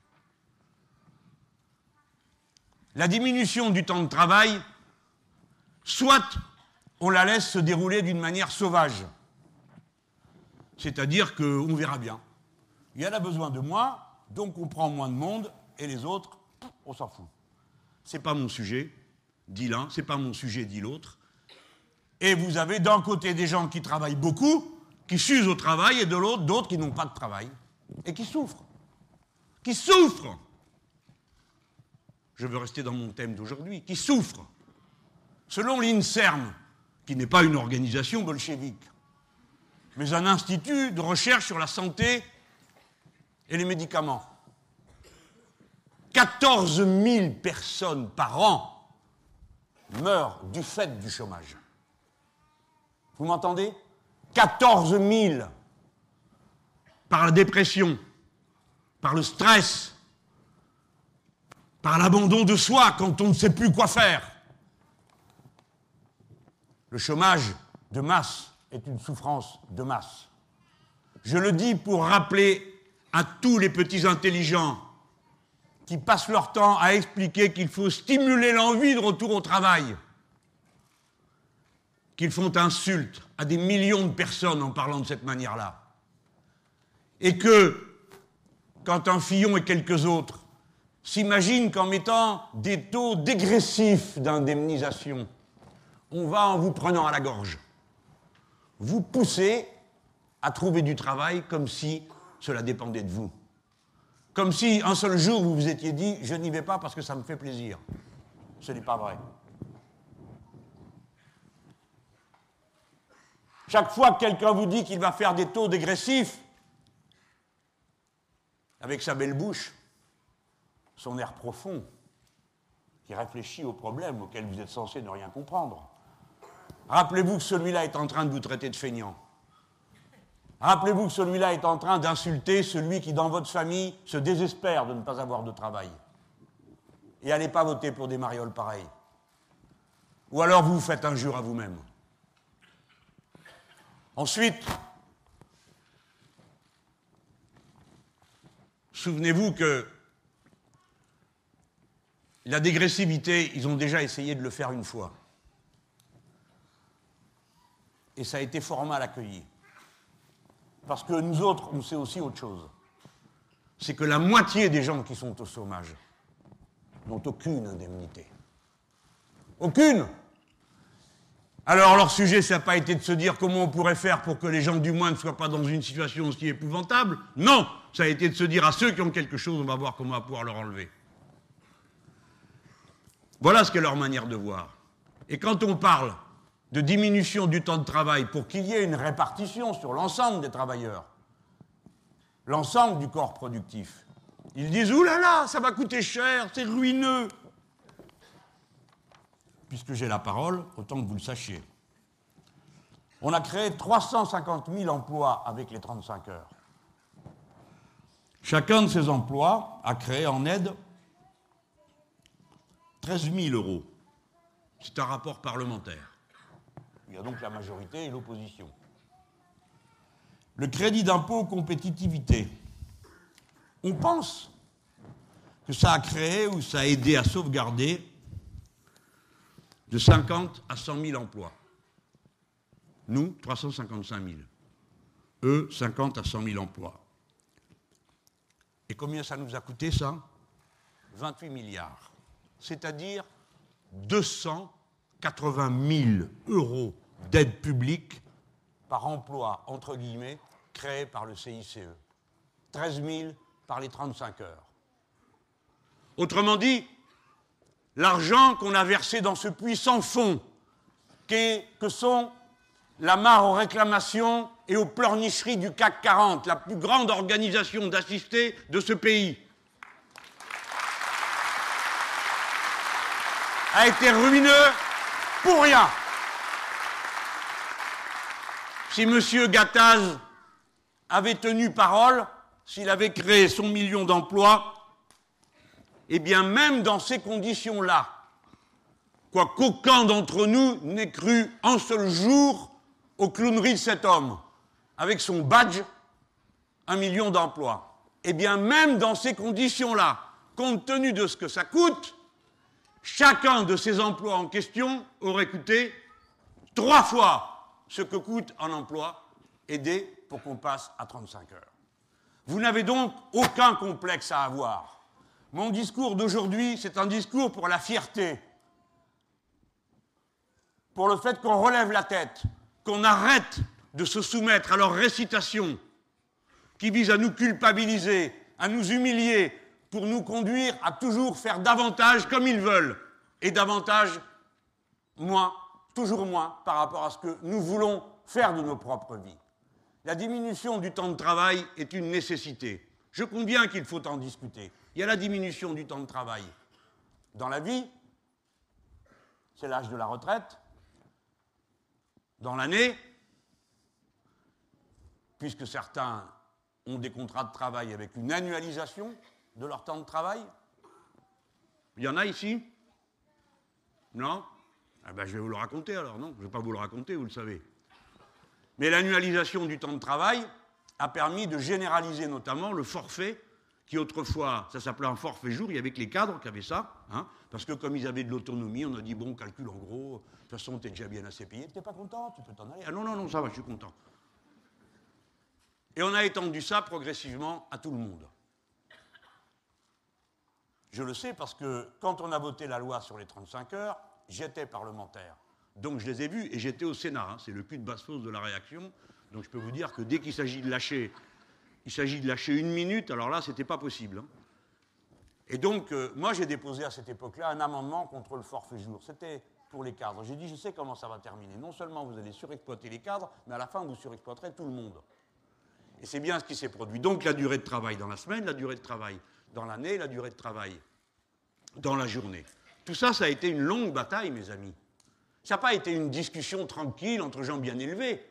La diminution du temps de travail, soit on la laisse se dérouler d'une manière sauvage, c'est-à-dire qu'on verra bien. Il y en a besoin de moi, donc on prend moins de monde, et les autres, on s'en fout. C'est pas mon sujet, dit l'un, c'est pas mon sujet, dit l'autre. Et vous avez d'un côté des gens qui travaillent beaucoup, qui s'usent au travail, et de l'autre d'autres qui n'ont pas de travail et qui souffrent. Qui souffrent. Je veux rester dans mon thème d'aujourd'hui. Qui souffrent. Selon l'INSERM, qui n'est pas une organisation bolchevique, mais un institut de recherche sur la santé et les médicaments. 14 000 personnes par an meurent du fait du chômage. Vous m'entendez? 14 000 par la dépression, par le stress, par l'abandon de soi quand on ne sait plus quoi faire. Le chômage de masse est une souffrance de masse. Je le dis pour rappeler à tous les petits intelligents qui passent leur temps à expliquer qu'il faut stimuler l'envie de retour au travail qu'ils font insulte à des millions de personnes en parlant de cette manière-là. Et que, quand un Fillon et quelques autres s'imaginent qu'en mettant des taux dégressifs d'indemnisation, on va en vous prenant à la gorge, vous poussez à trouver du travail comme si cela dépendait de vous. Comme si un seul jour vous vous étiez dit je n'y vais pas parce que ça me fait plaisir. Ce n'est pas vrai. Chaque fois que quelqu'un vous dit qu'il va faire des taux dégressifs, avec sa belle bouche, son air profond, qui réfléchit aux problèmes auxquels vous êtes censé ne rien comprendre. Rappelez-vous que celui-là est en train de vous traiter de feignant. Rappelez-vous que celui-là est en train d'insulter celui qui, dans votre famille, se désespère de ne pas avoir de travail. Et allez pas voter pour des marioles pareilles. Ou alors vous vous faites injure à vous-même. Ensuite, souvenez-vous que la dégressivité, ils ont déjà essayé de le faire une fois. Et ça a été fort mal accueilli. Parce que nous autres, on sait aussi autre chose. C'est que la moitié des gens qui sont au chômage n'ont aucune indemnité. Aucune alors leur sujet, ça n'a pas été de se dire comment on pourrait faire pour que les gens du moins ne soient pas dans une situation aussi épouvantable. Non, ça a été de se dire à ceux qui ont quelque chose, on va voir comment on va pouvoir leur enlever. Voilà ce qu'est leur manière de voir. Et quand on parle de diminution du temps de travail pour qu'il y ait une répartition sur l'ensemble des travailleurs, l'ensemble du corps productif, ils disent Ouh là là, ça va coûter cher, c'est ruineux. Puisque j'ai la parole, autant que vous le sachiez. On a créé 350 000 emplois avec les 35 heures. Chacun de ces emplois a créé en aide 13 000 euros. C'est un rapport parlementaire. Il y a donc la majorité et l'opposition. Le crédit d'impôt compétitivité. On pense que ça a créé ou ça a aidé à sauvegarder de 50 à 100 000 emplois. Nous, 355 000. Eux, 50 à 100 000 emplois. Et combien ça nous a coûté ça? 28 milliards. C'est-à-dire 280 000 euros d'aide publique par emploi, entre guillemets, créé par le CICE. 13 000 par les 35 heures. Autrement dit, l'argent qu'on a versé dans ce puits sans fond, que sont la mare aux réclamations et aux pleurnicheries du CAC 40, la plus grande organisation d'assistés de ce pays, a été ruineux pour rien. Si M. Gattaz avait tenu parole, s'il avait créé son million d'emplois, eh bien même dans ces conditions-là, quoi qu'aucun d'entre nous n'ait cru un seul jour aux clowneries de cet homme, avec son badge, un million d'emplois. Eh bien même dans ces conditions-là, compte tenu de ce que ça coûte, chacun de ces emplois en question aurait coûté trois fois ce que coûte un emploi aidé pour qu'on passe à 35 heures. Vous n'avez donc aucun complexe à avoir. Mon discours d'aujourd'hui, c'est un discours pour la fierté, pour le fait qu'on relève la tête, qu'on arrête de se soumettre à leurs récitations qui visent à nous culpabiliser, à nous humilier, pour nous conduire à toujours faire davantage comme ils veulent, et davantage moins toujours moins par rapport à ce que nous voulons faire de nos propres vies. La diminution du temps de travail est une nécessité. Je conviens qu'il faut en discuter. Il y a la diminution du temps de travail dans la vie, c'est l'âge de la retraite, dans l'année, puisque certains ont des contrats de travail avec une annualisation de leur temps de travail. Il y en a ici? Non? Ah ben, je vais vous le raconter alors, non? Je ne vais pas vous le raconter, vous le savez. Mais l'annualisation du temps de travail a permis de généraliser notamment le forfait qui autrefois, ça s'appelait un forfait jour, il y avait que les cadres qui avaient ça, hein, parce que comme ils avaient de l'autonomie, on a dit, bon, calcul en gros, de toute façon, tu es déjà bien assez payé, tu n'es pas content, tu peux t'en aller. Ah non, non, non, ça va, je suis content. Et on a étendu ça progressivement à tout le monde. Je le sais parce que quand on a voté la loi sur les 35 heures, j'étais parlementaire. Donc je les ai vus et j'étais au Sénat. Hein. c'est le cul de basse-fosse de la réaction. Donc je peux vous dire que dès qu'il s'agit de lâcher, il s'agit de lâcher une minute, alors là, c'était pas possible. Hein. Et donc, euh, moi, j'ai déposé à cette époque-là un amendement contre le forfait jour. C'était pour les cadres. J'ai dit, je sais comment ça va terminer. Non seulement vous allez surexploiter les cadres, mais à la fin, vous surexploiterez tout le monde. Et c'est bien ce qui s'est produit. Donc, la durée de travail dans la semaine, la durée de travail dans l'année, la durée de travail dans la journée. Tout ça, ça a été une longue bataille, mes amis. Ça n'a pas été une discussion tranquille entre gens bien élevés.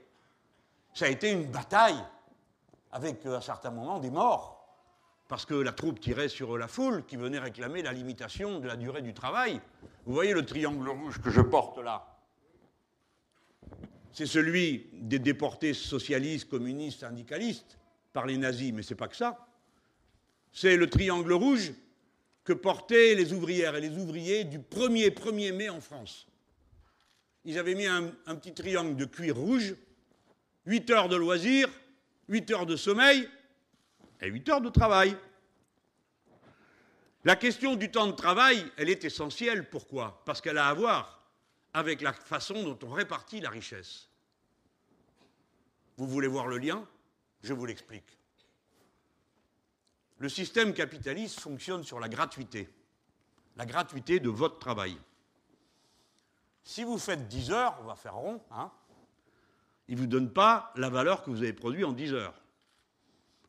Ça a été une bataille avec, euh, à certains moments, des morts. Parce que la troupe tirait sur la foule qui venait réclamer la limitation de la durée du travail. Vous voyez le triangle rouge que je porte là? C'est celui des déportés socialistes, communistes, syndicalistes par les nazis, mais ce n'est pas que ça. C'est le triangle rouge que portaient les ouvrières et les ouvriers du 1er 1er mai en France. Ils avaient mis un, un petit triangle de cuir rouge, 8 heures de loisirs, 8 heures de sommeil et 8 heures de travail. La question du temps de travail, elle est essentielle. Pourquoi? Parce qu'elle a à voir avec la façon dont on répartit la richesse. Vous voulez voir le lien? Je vous l'explique. Le système capitaliste fonctionne sur la gratuité, la gratuité de votre travail. Si vous faites 10 heures, on va faire rond, hein, il ne vous donne pas la valeur que vous avez produite en 10 heures.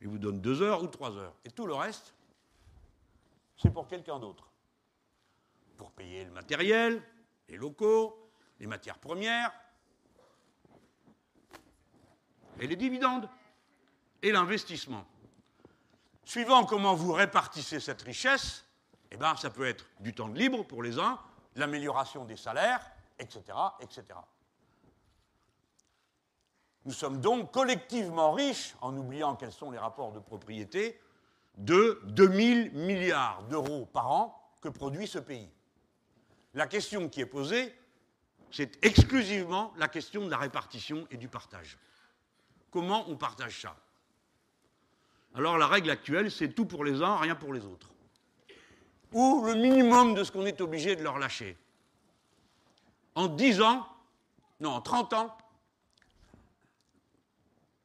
Il vous donne 2 heures ou 3 heures. Et tout le reste, c'est pour quelqu'un d'autre. Pour payer le matériel, les locaux, les matières premières, et les dividendes, et l'investissement. Suivant comment vous répartissez cette richesse, eh ben, ça peut être du temps de libre pour les uns, l'amélioration des salaires, etc., etc. Nous sommes donc collectivement riches, en oubliant quels sont les rapports de propriété, de 2000 milliards d'euros par an que produit ce pays. La question qui est posée, c'est exclusivement la question de la répartition et du partage. Comment on partage ça? Alors la règle actuelle, c'est tout pour les uns, rien pour les autres. Ou le minimum de ce qu'on est obligé de leur lâcher. En 10 ans, non, en 30 ans,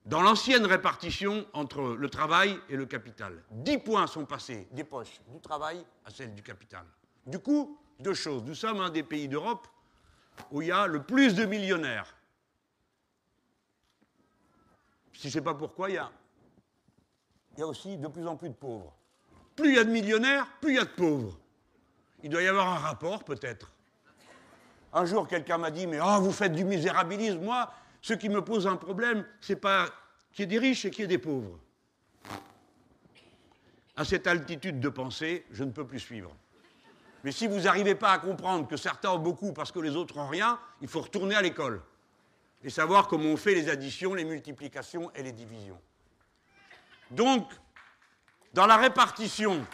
dans l'ancienne répartition entre le travail et le capital, 10 points sont passés des poches du travail à celles du capital. Du coup, deux choses. Nous sommes un des pays d'Europe où il y a le plus de millionnaires. Je ne sais pas pourquoi, il y, a, il y a aussi de plus en plus de pauvres. Plus il y a de millionnaires, plus il y a de pauvres. Il doit y avoir un rapport, peut-être. Un jour, quelqu'un m'a dit Mais oh, vous faites du misérabilisme. Moi, ce qui me pose un problème, c'est pas qu'il y ait des riches et qu'il y ait des pauvres. À cette altitude de pensée, je ne peux plus suivre. Mais si vous n'arrivez pas à comprendre que certains ont beaucoup parce que les autres n'ont rien, il faut retourner à l'école et savoir comment on fait les additions, les multiplications et les divisions. Donc, dans la répartition,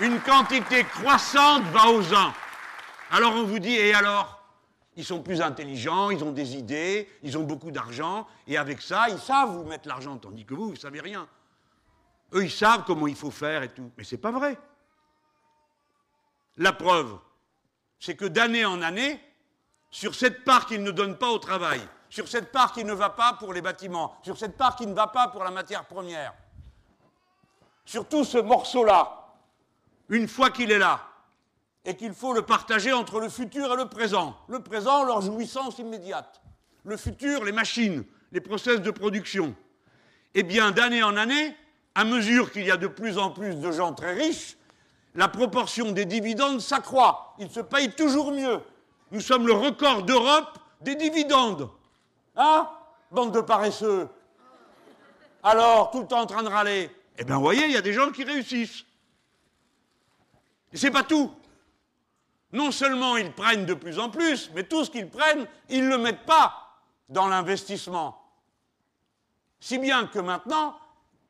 une quantité croissante va aux uns. Alors on vous dit, et alors? Ils sont plus intelligents, ils ont des idées, ils ont beaucoup d'argent, et avec ça, ils savent vous mettre l'argent, tandis que vous, vous ne savez rien. Eux, ils savent comment il faut faire et tout. Mais ce n'est pas vrai. La preuve, c'est que d'année en année, sur cette part qu'ils ne donnent pas au travail, sur cette part qui ne va pas pour les bâtiments, sur cette part qui ne va pas pour la matière première, sur tout ce morceau-là, une fois qu'il est là, et qu'il faut le partager entre le futur et le présent. Le présent, leur jouissance immédiate. Le futur, les machines, les process de production. Eh bien, d'année en année, à mesure qu'il y a de plus en plus de gens très riches, la proportion des dividendes s'accroît. Ils se payent toujours mieux. Nous sommes le record d'Europe des dividendes. Hein Bande de paresseux. Alors, tout le temps en train de râler. Eh bien, vous voyez, il y a des gens qui réussissent. Et c'est pas tout. Non seulement ils prennent de plus en plus, mais tout ce qu'ils prennent, ils ne le mettent pas dans l'investissement. Si bien que maintenant,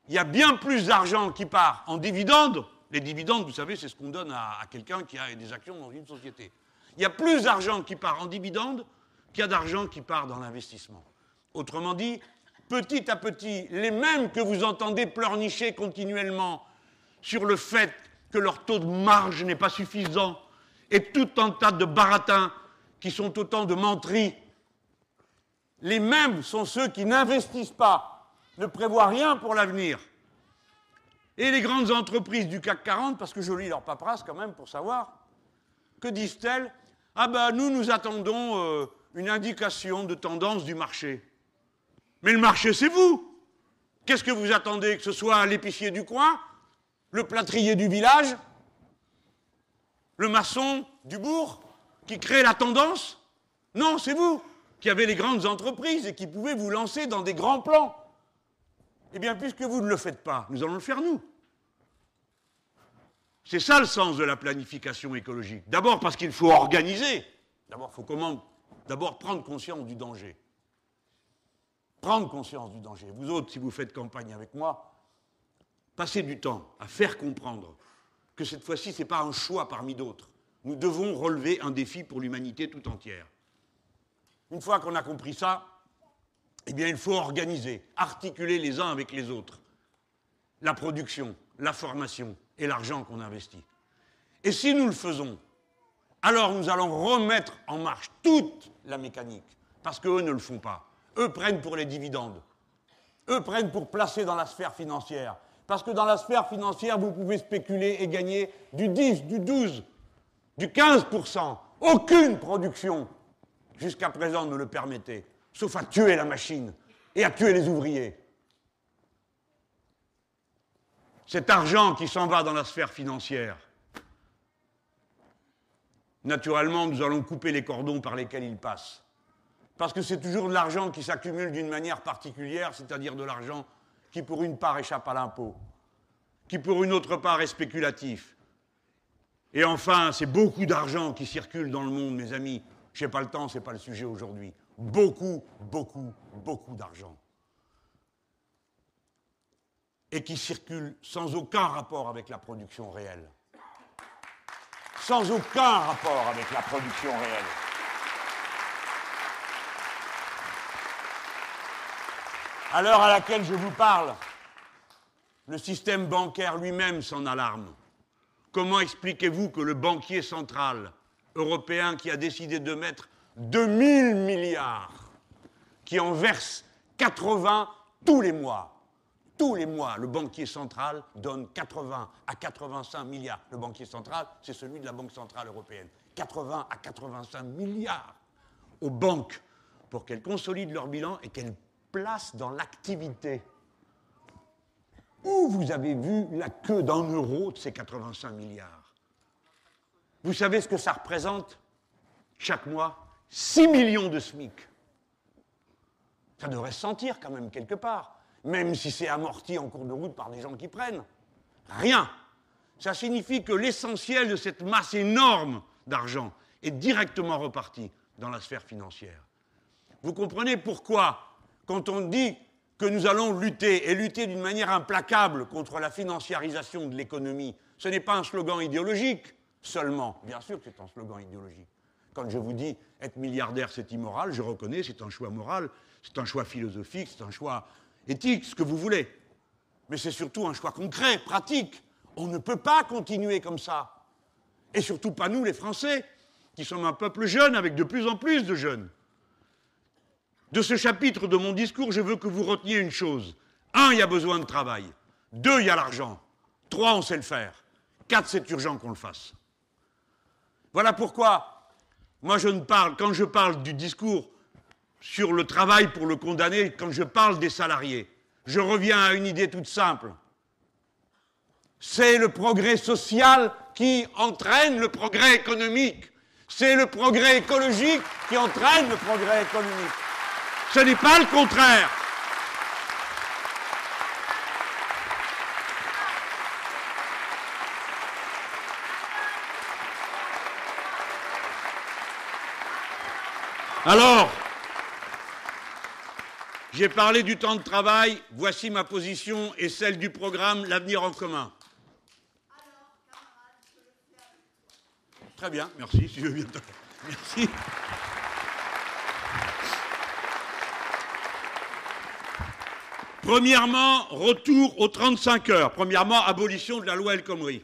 il y a bien plus d'argent qui part en dividendes. Les dividendes, vous savez, c'est ce qu'on donne à, à quelqu'un qui a des actions dans une société. Il y a plus d'argent qui part en dividendes qu'il y a d'argent qui part dans l'investissement. Autrement dit, petit à petit, les mêmes que vous entendez pleurnicher continuellement sur le fait que leur taux de marge n'est pas suffisant et tout un tas de baratins qui sont autant de menteries, les mêmes sont ceux qui n'investissent pas, ne prévoient rien pour l'avenir. Et les grandes entreprises du CAC 40, parce que je lis leur paperasse quand même pour savoir, que disent-elles? Ah ben nous, nous attendons euh, une indication de tendance du marché. Mais le marché, c'est vous. Qu'est-ce que vous attendez Que ce soit l'épicier du coin, le plâtrier du village, le maçon du bourg qui crée la tendance? Non, c'est vous qui avez les grandes entreprises et qui pouvez vous lancer dans des grands plans. Eh bien, puisque vous ne le faites pas, nous allons le faire nous. C'est ça le sens de la planification écologique. D'abord parce qu'il faut organiser. D'abord, il faut comment D'abord prendre conscience du danger. Prendre conscience du danger. Vous autres, si vous faites campagne avec moi, passez du temps à faire comprendre que cette fois-ci, ce n'est pas un choix parmi d'autres. Nous devons relever un défi pour l'humanité tout entière. Une fois qu'on a compris ça, eh bien, il faut organiser, articuler les uns avec les autres la production, la formation et l'argent qu'on investit. Et si nous le faisons, alors nous allons remettre en marche toute la mécanique, parce qu'eux ne le font pas. Eux prennent pour les dividendes. Eux prennent pour placer dans la sphère financière. Parce que dans la sphère financière, vous pouvez spéculer et gagner du 10, du 12, du 15%, Aucune production jusqu'à présent ne le permettait, sauf à tuer la machine et à tuer les ouvriers. Cet argent qui s'en va dans la sphère financière, naturellement, nous allons couper les cordons par lesquels il passe. Parce que c'est toujours de l'argent qui s'accumule d'une manière particulière, c'est-à-dire de l'argent qui pour une part échappe à l'impôt, qui pour une autre part est spéculatif. Et enfin, c'est beaucoup d'argent qui circule dans le monde, mes amis. Je n'ai pas le temps, ce n'est pas le sujet aujourd'hui. Beaucoup, beaucoup, beaucoup d'argent. Et qui circule sans aucun rapport avec la production réelle. Sans aucun rapport avec la production réelle. À l'heure à laquelle je vous parle, le système bancaire lui-même s'en alarme. Comment expliquez-vous que le banquier central européen qui a décidé de mettre 2000 milliards, qui en verse 80 tous les mois, tous les mois, le banquier central donne 80 à 85 milliards. Le banquier central, c'est celui de la Banque centrale européenne. 80 à 85 milliards aux banques pour qu'elles consolident leur bilan et qu'elles placent dans l'activité. Où vous avez vu la queue d'un euro de ces 85 milliards? Vous savez ce que ça représente? Chaque mois 6 millions de SMIC. Ça devrait se sentir quand même quelque part, même si c'est amorti en cours de route par des gens qui prennent. Rien. Ça signifie que l'essentiel de cette masse énorme d'argent est directement reparti dans la sphère financière. Vous comprenez pourquoi, quand on dit que nous allons lutter, et lutter d'une manière implacable contre la financiarisation de l'économie, ce n'est pas un slogan idéologique seulement. Bien sûr que c'est un slogan idéologique. Quand je vous dis être milliardaire, c'est immoral, je reconnais, c'est un choix moral, c'est un choix philosophique, c'est un choix éthique, ce que vous voulez. Mais c'est surtout un choix concret, pratique. On ne peut pas continuer comme ça. Et surtout pas nous, les Français, qui sommes un peuple jeune avec de plus en plus de jeunes. De ce chapitre de mon discours, je veux que vous reteniez une chose. Un, il y a besoin de travail. Deux, il y a l'argent. Trois, on sait le faire. Quatre, c'est urgent qu'on le fasse. Voilà pourquoi, moi, je ne parle, quand je parle du discours sur le travail pour le condamner, quand je parle des salariés, je reviens à une idée toute simple. C'est le progrès social qui entraîne le progrès économique. C'est le progrès écologique qui entraîne le progrès économique. Ce n'est pas le contraire. Alors, j'ai parlé du temps de travail, voici ma position et celle du programme L'avenir en commun. Très bien, merci, si je viens Merci. Premièrement, retour aux 35 heures. Premièrement, abolition de la loi El Khomri.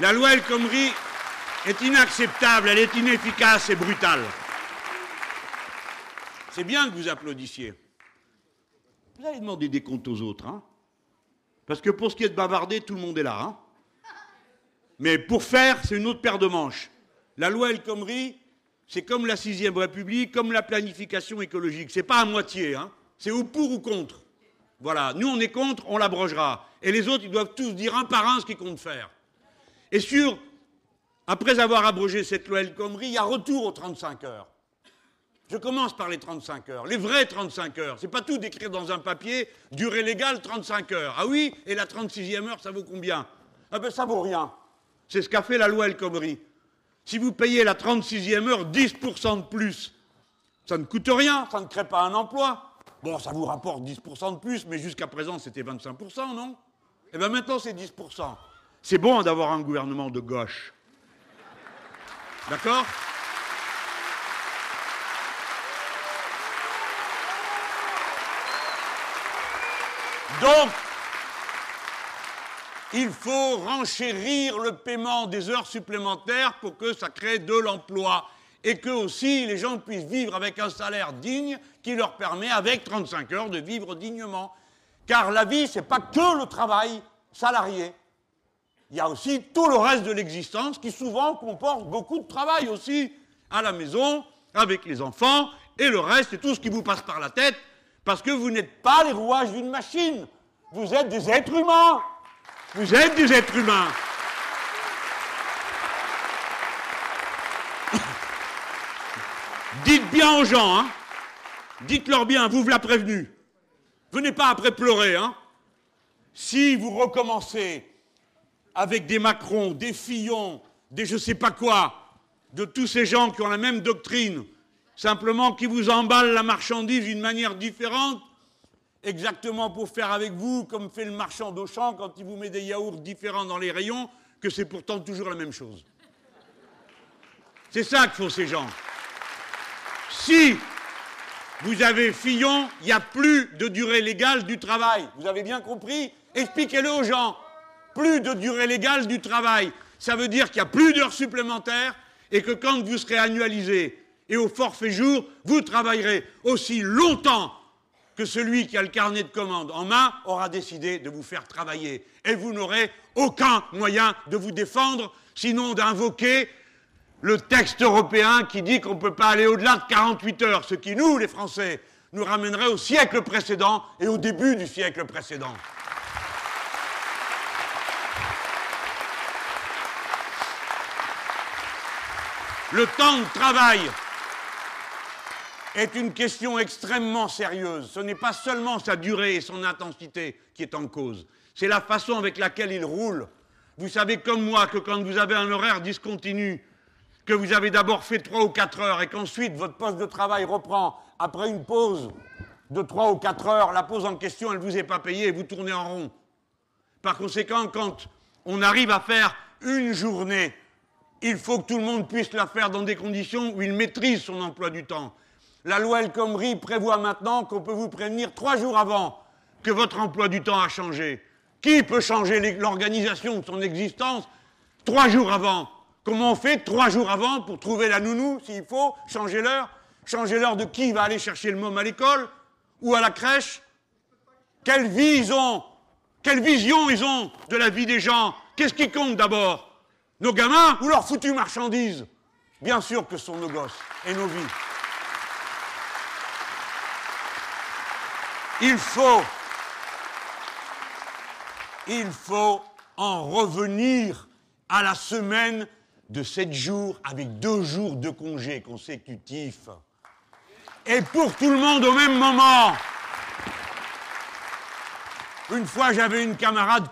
La loi El Khomri est inacceptable, elle est inefficace et brutale. C'est bien que vous applaudissiez. Vous allez demander des comptes aux autres, hein Parce que pour ce qui est de bavarder, tout le monde est là, hein Mais pour faire, c'est une autre paire de manches. La loi El Khomri, c'est comme la sixième République, comme la planification écologique. C'est pas à moitié, hein c'est ou pour ou contre. Voilà, nous on est contre, on l'abrogera. Et les autres, ils doivent tous dire un par un ce qu'ils comptent faire. Et sur, après avoir abrogé cette loi El Khomri, il y a retour aux 35 heures. Je commence par les 35 heures, les vraies 35 heures. C'est pas tout d'écrire dans un papier, durée légale 35 heures. Ah oui, et la 36e heure, ça vaut combien? Ah ben ça vaut rien. C'est ce qu'a fait la loi El Khomri. Si vous payez la 36e heure 10% de plus, ça ne coûte rien, ça ne crée pas un emploi. Bon, ça vous rapporte 10% de plus, mais jusqu'à présent, c'était 25%, non? Eh bien maintenant, c'est 10%. C'est bon d'avoir un gouvernement de gauche. D'accord? Donc, il faut renchérir le paiement des heures supplémentaires pour que ça crée de l'emploi et que aussi les gens puissent vivre avec un salaire digne qui leur permet, avec 35 heures, de vivre dignement. Car la vie, ce n'est pas que le travail salarié. Il y a aussi tout le reste de l'existence qui souvent comporte beaucoup de travail aussi à la maison, avec les enfants, et le reste, et tout ce qui vous passe par la tête, parce que vous n'êtes pas les rouages d'une machine. Vous êtes des êtres humains. Vous êtes des êtres humains. Dites bien aux gens, hein. Dites-leur bien, vous vous l'a prévenu. Venez pas après pleurer, hein. Si vous recommencez avec des Macron, des Fillon, des je sais pas quoi, de tous ces gens qui ont la même doctrine, simplement qui vous emballent la marchandise d'une manière différente, exactement pour faire avec vous comme fait le marchand d'Auchan quand il vous met des yaourts différents dans les rayons, que c'est pourtant toujours la même chose. C'est ça que font ces gens. Si vous avez Fillon, il n'y a plus de durée légale du travail. Vous avez bien compris? Expliquez-le aux gens. Plus de durée légale du travail. Ça veut dire qu'il n'y a plus d'heures supplémentaires et que quand vous serez annualisé et au forfait jour, vous travaillerez aussi longtemps que celui qui a le carnet de commande en main aura décidé de vous faire travailler. Et vous n'aurez aucun moyen de vous défendre, sinon d'invoquer le texte européen qui dit qu'on ne peut pas aller au-delà de 48 heures, ce qui, nous, les Français, nous ramènerait au siècle précédent et au début du siècle précédent. Le temps de travail est une question extrêmement sérieuse. Ce n'est pas seulement sa durée et son intensité qui est en cause, c'est la façon avec laquelle il roule. Vous savez comme moi que quand vous avez un horaire discontinu, que vous avez d'abord fait trois ou quatre heures et qu'ensuite votre poste de travail reprend après une pause de trois ou quatre heures, la pause en question, elle ne vous est pas payée et vous tournez en rond. Par conséquent, quand on arrive à faire une journée, il faut que tout le monde puisse la faire dans des conditions où il maîtrise son emploi du temps. La loi El Khomri prévoit maintenant qu'on peut vous prévenir trois jours avant que votre emploi du temps a changé. Qui peut changer l'organisation de son existence trois jours avant? Comment on fait trois jours avant pour trouver la nounou, s'il faut, changer l'heure? Changer l'heure de qui va aller chercher le môme à l'école ou à la crèche? Quelle vie ils ont? Quelle vision ils ont de la vie des gens? Qu'est-ce qui compte d'abord? Nos gamins ou leurs foutues marchandises? Bien sûr que ce sont nos gosses et nos vies. Il faut, en revenir à la semaine de sept jours avec deux jours de congé consécutifs. Et pour tout le monde au même moment. Une fois, j'avais une camarade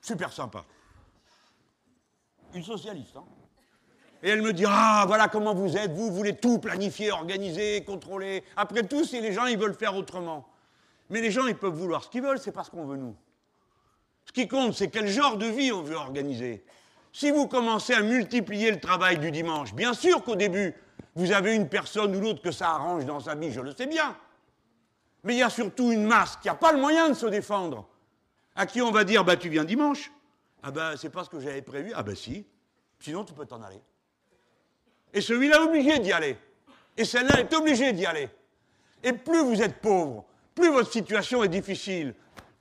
super sympa. Une socialiste, hein. Et elle me dit Ah, voilà comment vous êtes, vous voulez tout planifier, organiser, contrôler. Après tout, si les gens, ils veulent faire autrement. Mais les gens, ils peuvent vouloir ce qu'ils veulent, c'est pas ce qu'on veut nous. Ce qui compte, c'est quel genre de vie on veut organiser. Si vous commencez à multiplier le travail du dimanche, bien sûr qu'au début, vous avez une personne ou l'autre que ça arrange dans sa vie, je le sais bien. Mais il y a surtout une masse qui n'a pas le moyen de se défendre, à qui on va dire bah tu viens dimanche. Ah ben c'est pas ce que j'avais prévu. Ah ben si. Sinon tu peux t'en aller. Et celui-là est obligé d'y aller. Et celle-là est obligée d'y aller. Et plus vous êtes pauvre, plus votre situation est difficile,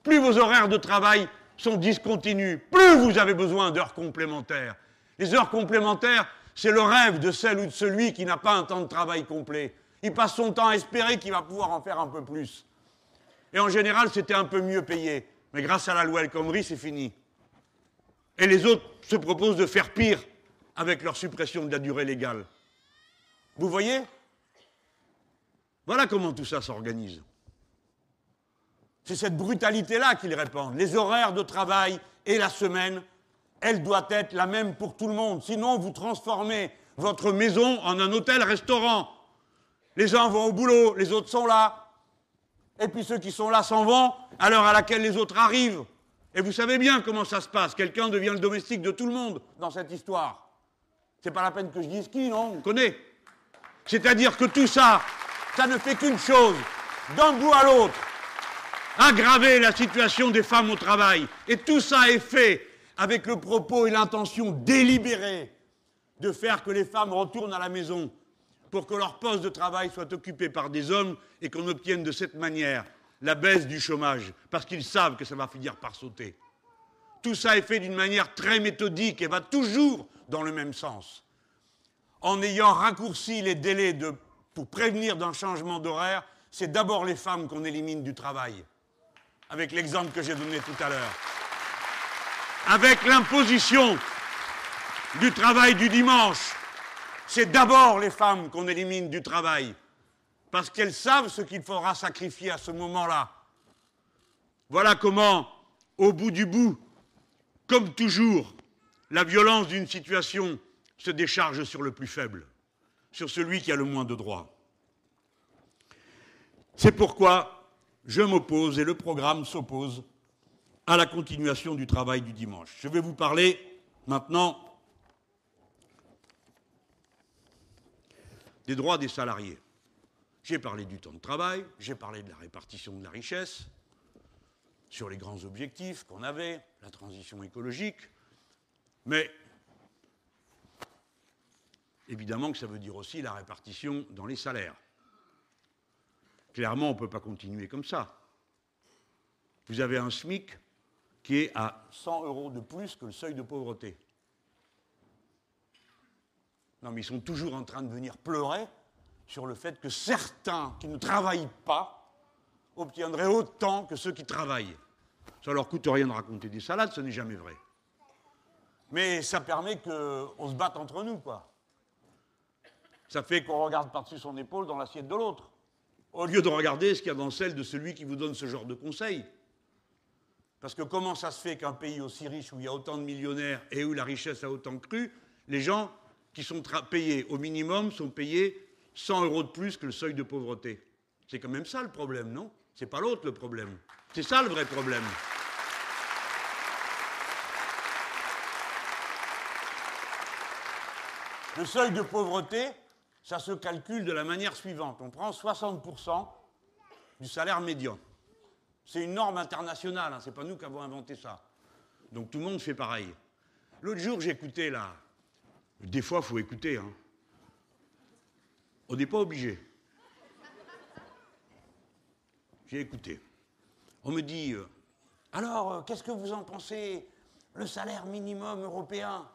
plus vos horaires de travail sont discontinus, plus vous avez besoin d'heures complémentaires. Les heures complémentaires, c'est le rêve de celle ou de celui qui n'a pas un temps de travail complet. Il passe son temps à espérer qu'il va pouvoir en faire un peu plus. Et en général, c'était un peu mieux payé. Mais grâce à la loi El Khomri, c'est fini. Et les autres se proposent de faire pire avec leur suppression de la durée légale. Vous voyez? Voilà comment tout ça s'organise. C'est cette brutalité-là qu'ils répandent. Les horaires de travail et la semaine, elle doit être la même pour tout le monde. Sinon, vous transformez votre maison en un hôtel-restaurant. Les uns vont au boulot, les autres sont là. Et puis ceux qui sont là s'en vont à l'heure à laquelle les autres arrivent. Et vous savez bien comment ça se passe. Quelqu'un devient le domestique de tout le monde dans cette histoire. C'est pas la peine que je dise qui, non On connaît. C'est-à-dire que tout ça, ça ne fait qu'une chose, d'un bout à l'autre, aggraver la situation des femmes au travail. Et tout ça est fait avec le propos et l'intention délibérée de faire que les femmes retournent à la maison pour que leur poste de travail soit occupé par des hommes et qu'on obtienne de cette manière la baisse du chômage, parce qu'ils savent que ça va finir par sauter. Tout ça est fait d'une manière très méthodique et va toujours dans le même sens. En ayant raccourci les délais pour prévenir d'un changement d'horaire, c'est d'abord les femmes qu'on élimine du travail, avec l'exemple que j'ai donné tout à l'heure. Avec l'imposition du travail du dimanche, c'est d'abord les femmes qu'on élimine du travail, parce qu'elles savent ce qu'il faudra sacrifier à ce moment-là. Voilà comment, au bout du bout, comme toujours, la violence d'une situation se décharge sur le plus faible, sur celui qui a le moins de droits. C'est pourquoi je m'oppose et le programme s'oppose à la continuation du travail du dimanche. Je vais vous parler maintenant des droits des salariés. J'ai parlé du temps de travail, j'ai parlé de la répartition de la richesse, sur les grands objectifs qu'on avait, la transition écologique, mais évidemment que ça veut dire aussi la répartition dans les salaires. Clairement, on ne peut pas continuer comme ça. Vous avez un SMIC qui est à 100 euros de plus que le seuil de pauvreté. Non, mais ils sont toujours en train de venir pleurer sur le fait que certains qui ne travaillent pas obtiendraient autant que ceux qui travaillent. Ça leur coûte rien de raconter des salades, ce n'est jamais vrai. Mais ça permet qu'on se batte entre nous, quoi. Ça fait qu'on regarde par-dessus son épaule dans l'assiette de l'autre, au lieu de regarder ce qu'il y a dans celle de celui qui vous donne ce genre de conseils. Parce que comment ça se fait qu'un pays aussi riche où il y a autant de millionnaires et où la richesse a autant cru, les gens qui sont payés au minimum sont payés 100 euros de plus que le seuil de pauvreté. C'est quand même ça le problème, non? C'est pas l'autre le problème. C'est ça le vrai problème. Le seuil de pauvreté, ça se calcule de la manière suivante. On prend 60% du salaire médian. C'est une norme internationale, hein, c'est pas nous qui avons inventé ça. Donc tout le monde fait pareil. L'autre jour, j'écoutais là. Des fois, il faut écouter. Hein. On n'est pas obligé. J'ai écouté. On me dit euh, Alors, euh, qu'est-ce que vous en pensez Le salaire minimum européen?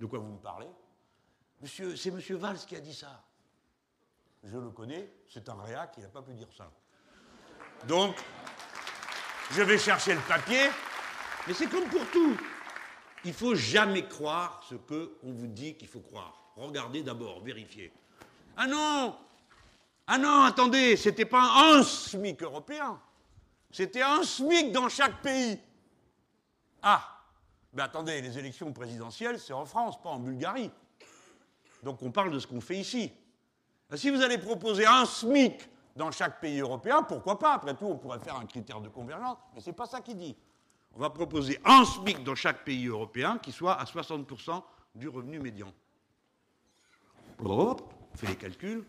De quoi vous me parlez? Monsieur, c'est M. Valls qui a dit ça. Je le connais, c'est un réac, il n'a pas pu dire ça. Donc, je vais chercher le papier, mais c'est comme pour tout. Il faut jamais croire ce qu'on vous dit qu'il faut croire. Regardez d'abord, vérifiez. Ah non Ah non, attendez, c'était pas un SMIC européen. C'était un SMIC dans chaque pays. Ah Ben attendez, les élections présidentielles, c'est en France, pas en Bulgarie. Donc on parle de ce qu'on fait ici. Si vous allez proposer un SMIC dans chaque pays européen, pourquoi pas? Après tout, on pourrait faire un critère de convergence, mais ce n'est pas ça qu'il dit. On va proposer un SMIC dans chaque pays européen qui soit à 60% du revenu médian. On fait les calculs.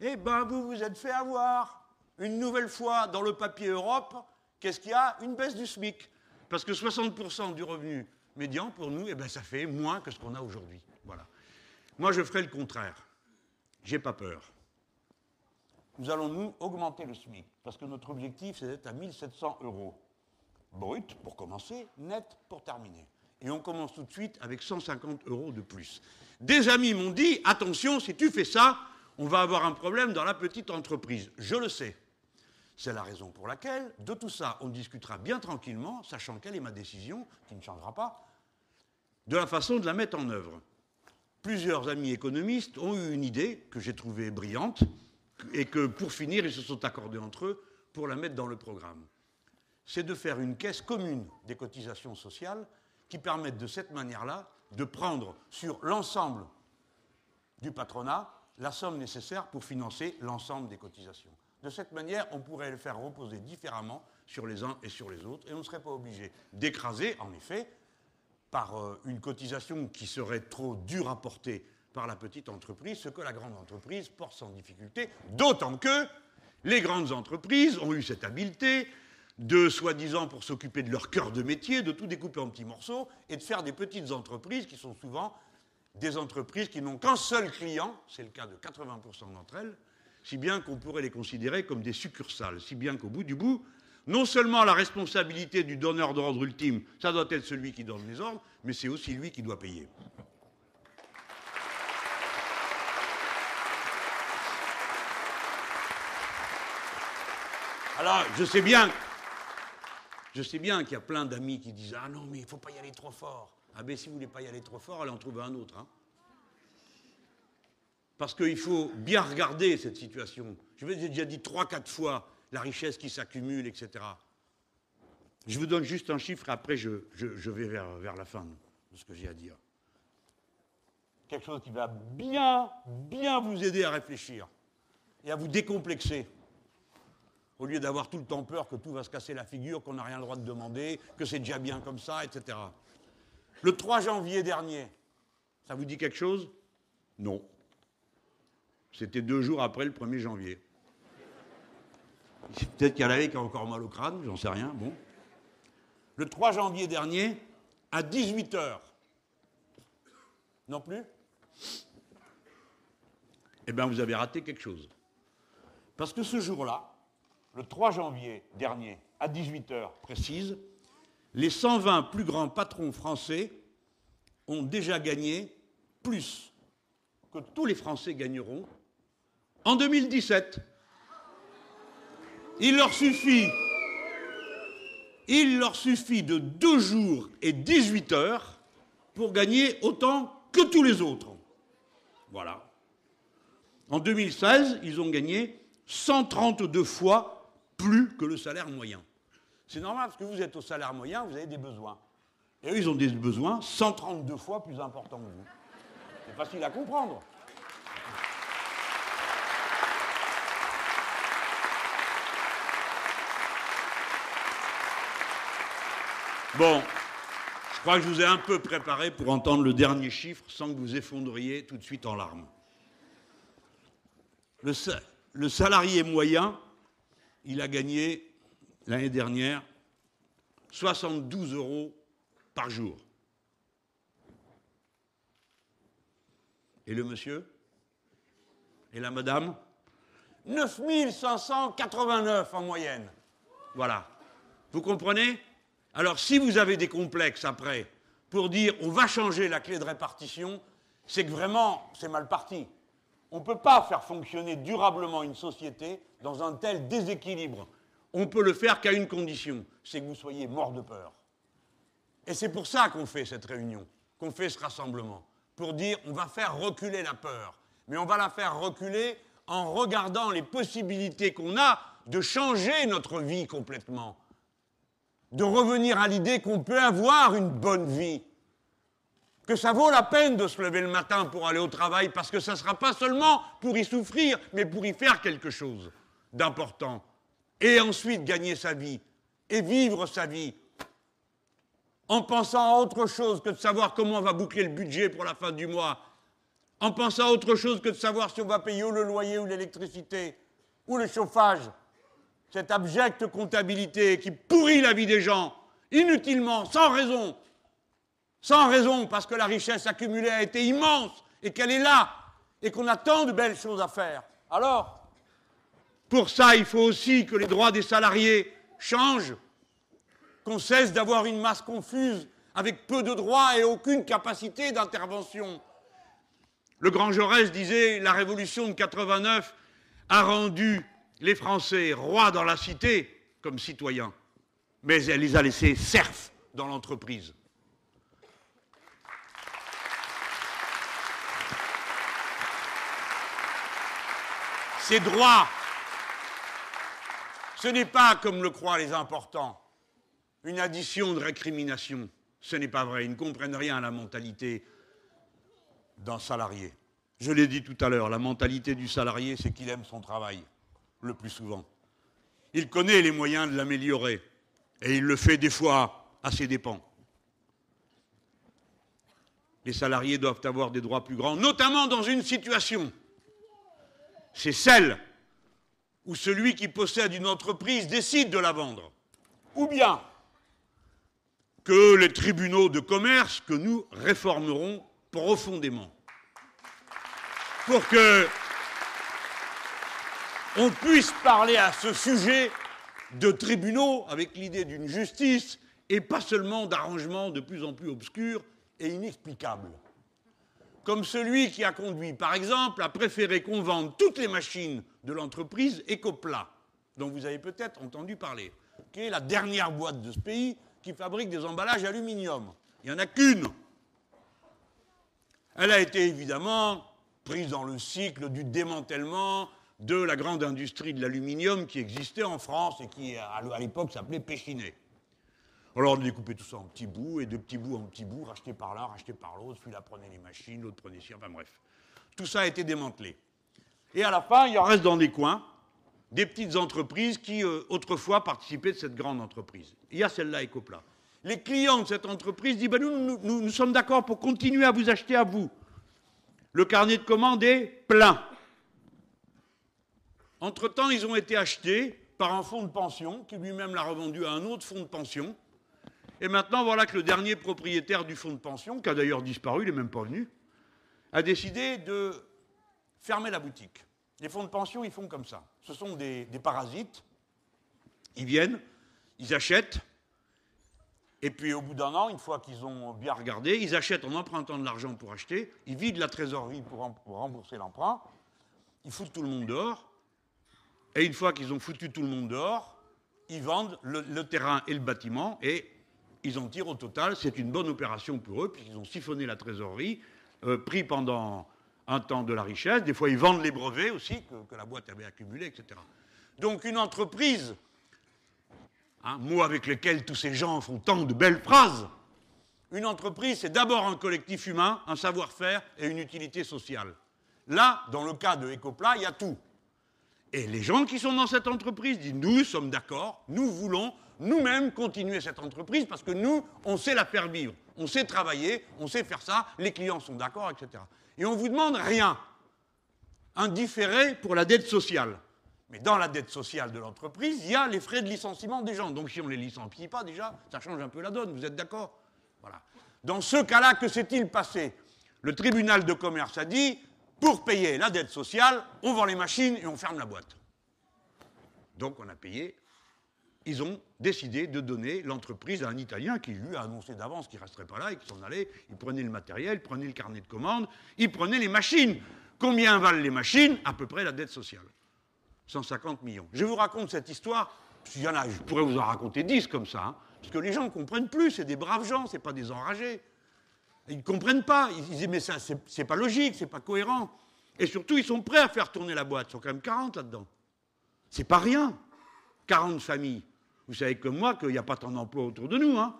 Eh bien, vous vous êtes fait avoir. Une nouvelle fois, dans le papier Europe, qu'est-ce qu'il y a? Une baisse du SMIC. Parce que 60% du revenu médian, pour nous, eh ben, ça fait moins que ce qu'on a aujourd'hui. Moi, je ferai le contraire. J'ai pas peur nous allons nous augmenter le SMIC, parce que notre objectif, c'est d'être à 1700 euros. Brut pour commencer, net pour terminer. Et on commence tout de suite avec 150 euros de plus. Des amis m'ont dit, attention, si tu fais ça, on va avoir un problème dans la petite entreprise. Je le sais. C'est la raison pour laquelle, de tout ça, on discutera bien tranquillement, sachant quelle est ma décision, qui ne changera pas, de la façon de la mettre en œuvre. Plusieurs amis économistes ont eu une idée que j'ai trouvée brillante, et que pour finir, ils se sont accordés entre eux pour la mettre dans le programme. C'est de faire une caisse commune des cotisations sociales qui permettent de cette manière-là de prendre sur l'ensemble du patronat la somme nécessaire pour financer l'ensemble des cotisations. De cette manière, on pourrait le faire reposer différemment sur les uns et sur les autres, et on ne serait pas obligé d'écraser, en effet, par euh, une cotisation qui serait trop dure à porter par la petite entreprise ce que la grande entreprise porte sans difficulté, d'autant que les grandes entreprises ont eu cette habileté de, soi-disant, pour s'occuper de leur cœur de métier, de tout découper en petits morceaux et de faire des petites entreprises qui sont souvent des entreprises qui n'ont qu'un seul client, c'est le cas de 80% d'entre elles, si bien qu'on pourrait les considérer comme des succursales, si bien qu'au bout du bout, non seulement la responsabilité du donneur d'ordre ultime, ça doit être celui qui donne les ordres, mais c'est aussi lui qui doit payer. Alors, je sais bien, je sais bien qu'il y a plein d'amis qui disent Ah non, mais il ne faut pas y aller trop fort. Ah ben si vous ne voulez pas y aller trop fort, allez en trouver un autre. Hein. Parce qu'il faut bien regarder cette situation. Je vous ai déjà dit trois, quatre fois la richesse qui s'accumule, etc. Je vous donne juste un chiffre et après je, vais vers, vers la fin de ce que j'ai à dire. Quelque chose qui va bien, bien vous aider à réfléchir et à vous décomplexer. Au lieu d'avoir tout le temps peur que tout va se casser la figure, qu'on n'a rien le droit de demander, que c'est déjà bien comme ça, etc. Le 3 janvier dernier, ça vous dit quelque chose? Non. C'était deux jours après le 1er janvier. Peut-être qu'il y en avait qui ont encore mal au crâne, j'en sais rien. Bon. Le 3 janvier dernier, à 18h. Non plus Eh bien, vous avez raté quelque chose. Parce que ce jour-là, le 3 janvier dernier, à 18h précise, les 120 plus grands patrons français ont déjà gagné plus que tous les Français gagneront en 2017. Il leur suffit, de deux jours et 18 heures pour gagner autant que tous les autres. Voilà. En 2016, ils ont gagné 132 fois plus que le salaire moyen. C'est normal parce que vous êtes au salaire moyen, vous avez des besoins. Et eux, ils ont des besoins 132 fois plus importants que vous. C'est facile à comprendre. Bon, je crois que je vous ai un peu préparé pour entendre le dernier chiffre sans que vous effondriez tout de suite en larmes. Le, salarié moyen, il a gagné l'année dernière 72 euros par jour. Et le monsieur? Et la madame? 9589 en moyenne. Voilà. Vous comprenez? Alors si vous avez des complexes après pour dire on va changer la clé de répartition, c'est que vraiment c'est mal parti. On ne peut pas faire fonctionner durablement une société dans un tel déséquilibre. On peut le faire qu'à une condition, c'est que vous soyez mort de peur. Et c'est pour ça qu'on fait cette réunion, qu'on fait ce rassemblement, pour dire on va faire reculer la peur. Mais on va la faire reculer en regardant les possibilités qu'on a de changer notre vie complètement de revenir à l'idée qu'on peut avoir une bonne vie, que ça vaut la peine de se lever le matin pour aller au travail, parce que ça ne sera pas seulement pour y souffrir, mais pour y faire quelque chose d'important, et ensuite gagner sa vie, et vivre sa vie, en pensant à autre chose que de savoir comment on va boucler le budget pour la fin du mois, en pensant à autre chose que de savoir si on va payer le loyer ou l'électricité, ou le chauffage, cette abjecte comptabilité qui pourrit la vie des gens, inutilement, sans raison, sans raison, parce que la richesse accumulée a été immense et qu'elle est là, et qu'on a tant de belles choses à faire. Alors, pour ça, il faut aussi que les droits des salariés changent, qu'on cesse d'avoir une masse confuse avec peu de droits et aucune capacité d'intervention. Le grand Jaurès disait la révolution de 89 a rendu les Français rois dans la cité comme citoyens, mais elle les a laissés serfs dans l'entreprise. Ces droits, ce n'est pas, comme le croient les importants, une addition de récrimination. Ce n'est pas vrai. Ils ne comprennent rien à la mentalité d'un salarié. Je l'ai dit tout à l'heure, la mentalité du salarié, c'est qu'il aime son travail le plus souvent. Il connaît les moyens de l'améliorer et il le fait des fois à ses dépens. Les salariés doivent avoir des droits plus grands, notamment dans une situation. C'est celle où celui qui possède une entreprise décide de la vendre. Ou bien que les tribunaux de commerce que nous réformerons profondément. Pour que on puisse parler à ce sujet de tribunaux, avec l'idée d'une justice, et pas seulement d'arrangements de plus en plus obscurs et inexplicables. Comme celui qui a conduit, par exemple, à préférer qu'on vende toutes les machines de l'entreprise Ecopla, dont vous avez peut-être entendu parler, qui est la dernière boîte de ce pays qui fabrique des emballages aluminium. Il n'y en a qu'une. Elle a été évidemment prise dans le cycle du démantèlement de la grande industrie de l'aluminium qui existait en France et qui, à l'époque, s'appelait Péchinet. Alors on découpait tout ça en petits bouts, et de petits bouts en petits bouts, rachetés par l'un, rachetés par l'autre, celui-là prenait les machines, l'autre prenait ci, enfin bref. Tout ça a été démantelé. Et à la fin, il en reste dans des coins des petites entreprises qui, euh, autrefois, participaient de cette grande entreprise. Il y a celle-là, Ecopla. Les clients de cette entreprise disent ben, nous, nous, nous sommes d'accord pour continuer à vous acheter à vous. Le carnet de commandes est plein. Entre-temps, ils ont été achetés par un fonds de pension qui lui-même l'a revendu à un autre fonds de pension et maintenant, voilà que le dernier propriétaire du fonds de pension, qui a d'ailleurs disparu, il n'est même pas venu, a décidé de fermer la boutique. Les fonds de pension, ils font comme ça. Ce sont des, parasites. Ils viennent, ils achètent, et puis au bout d'un an, une fois qu'ils ont bien regardé, ils achètent en empruntant de l'argent pour acheter, ils vident la trésorerie pour, rembourser l'emprunt, ils foutent tout le monde dehors, et une fois qu'ils ont foutu tout le monde dehors, ils vendent le, terrain et le bâtiment, et ils en tirent au total, c'est une bonne opération pour eux, puisqu'ils ont siphonné la trésorerie, euh, pris pendant un temps de la richesse, des fois ils vendent les brevets aussi, que, la boîte avait accumulés, etc. Donc une entreprise, un mot avec lequel tous ces gens font tant de belles phrases, une entreprise, c'est d'abord un collectif humain, un savoir-faire et une utilité sociale. Là, dans le cas de Ecopla, il y a tout. Et les gens qui sont dans cette entreprise disent, nous sommes d'accord, nous voulons nous-mêmes continuer cette entreprise parce que nous, on sait la faire vivre, on sait travailler, on sait faire ça, les clients sont d'accord, etc. Et on ne vous demande rien. Un différé pour la dette sociale. Mais dans la dette sociale de l'entreprise, il y a les frais de licenciement des gens. Donc si on ne les licencie pas déjà, ça change un peu la donne, vous êtes d'accord? Voilà. Dans ce cas-là, que s'est-il passé? Le tribunal de commerce a dit, pour payer la dette sociale, on vend les machines et on ferme la boîte. Donc on a payé ils ont décidé de donner l'entreprise à un Italien qui lui a annoncé d'avance qu'il ne resterait pas là et qu'il s'en allait. Il prenait le matériel, il prenait le carnet de commandes, il prenait les machines. Combien valent les machines? À peu près la dette sociale. 150 millions. Je vous raconte cette histoire, y en je pourrais vous en raconter 10 comme ça, hein, parce que les gens ne comprennent plus, c'est des braves gens, ce pas des enragés. Ils ne comprennent pas, ils disent mais ça, c'est pas logique, c'est pas cohérent. Et surtout, ils sont prêts à faire tourner la boîte, ils sont quand même 40 là-dedans. C'est pas rien. 40 familles. Vous savez comme moi qu'il n'y a pas tant d'emplois autour de nous. Hein.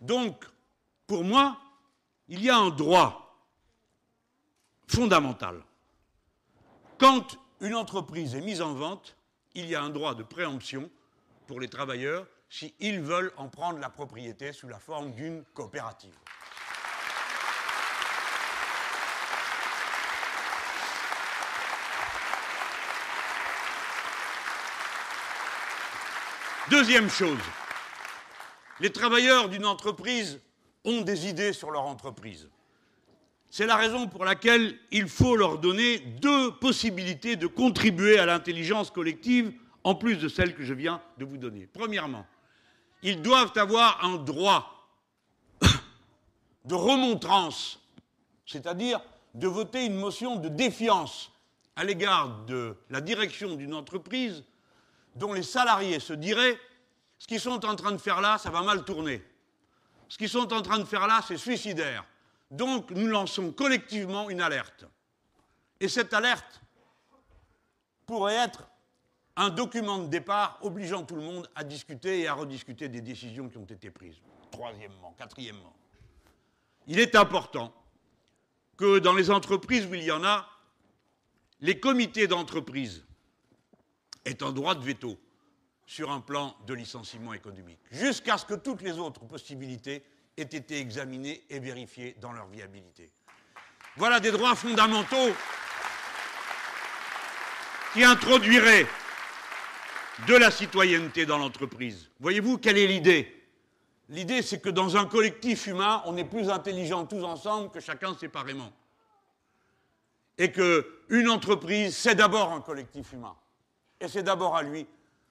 Donc, pour moi, il y a un droit fondamental. Quand une entreprise est mise en vente, il y a un droit de préemption pour les travailleurs s'ils veulent en prendre la propriété sous la forme d'une coopérative. Deuxième chose, les travailleurs d'une entreprise ont des idées sur leur entreprise. C'est la raison pour laquelle il faut leur donner deux possibilités de contribuer à l'intelligence collective en plus de celles que je viens de vous donner. Premièrement, ils doivent avoir un droit de remontrance, c'est-à-dire de voter une motion de défiance à l'égard de la direction d'une entreprise dont les salariés se diraient ce qu'ils sont en train de faire là, ça va mal tourner. Ce qu'ils sont en train de faire là, c'est suicidaire. Donc nous lançons collectivement une alerte. Et cette alerte pourrait être un document de départ obligeant tout le monde à discuter et à rediscuter des décisions qui ont été prises. Troisièmement, quatrièmement, il est important que dans les entreprises où il y en a, les comités d'entreprise est un droit de veto sur un plan de licenciement économique, jusqu'à ce que toutes les autres possibilités aient été examinées et vérifiées dans leur viabilité. Voilà des droits fondamentaux qui introduiraient de la citoyenneté dans l'entreprise. Voyez-vous, quelle est l'idée? L'idée, c'est que dans un collectif humain, on est plus intelligents tous ensemble que chacun séparément. Et qu'une entreprise, c'est d'abord un collectif humain. Et c'est d'abord à lui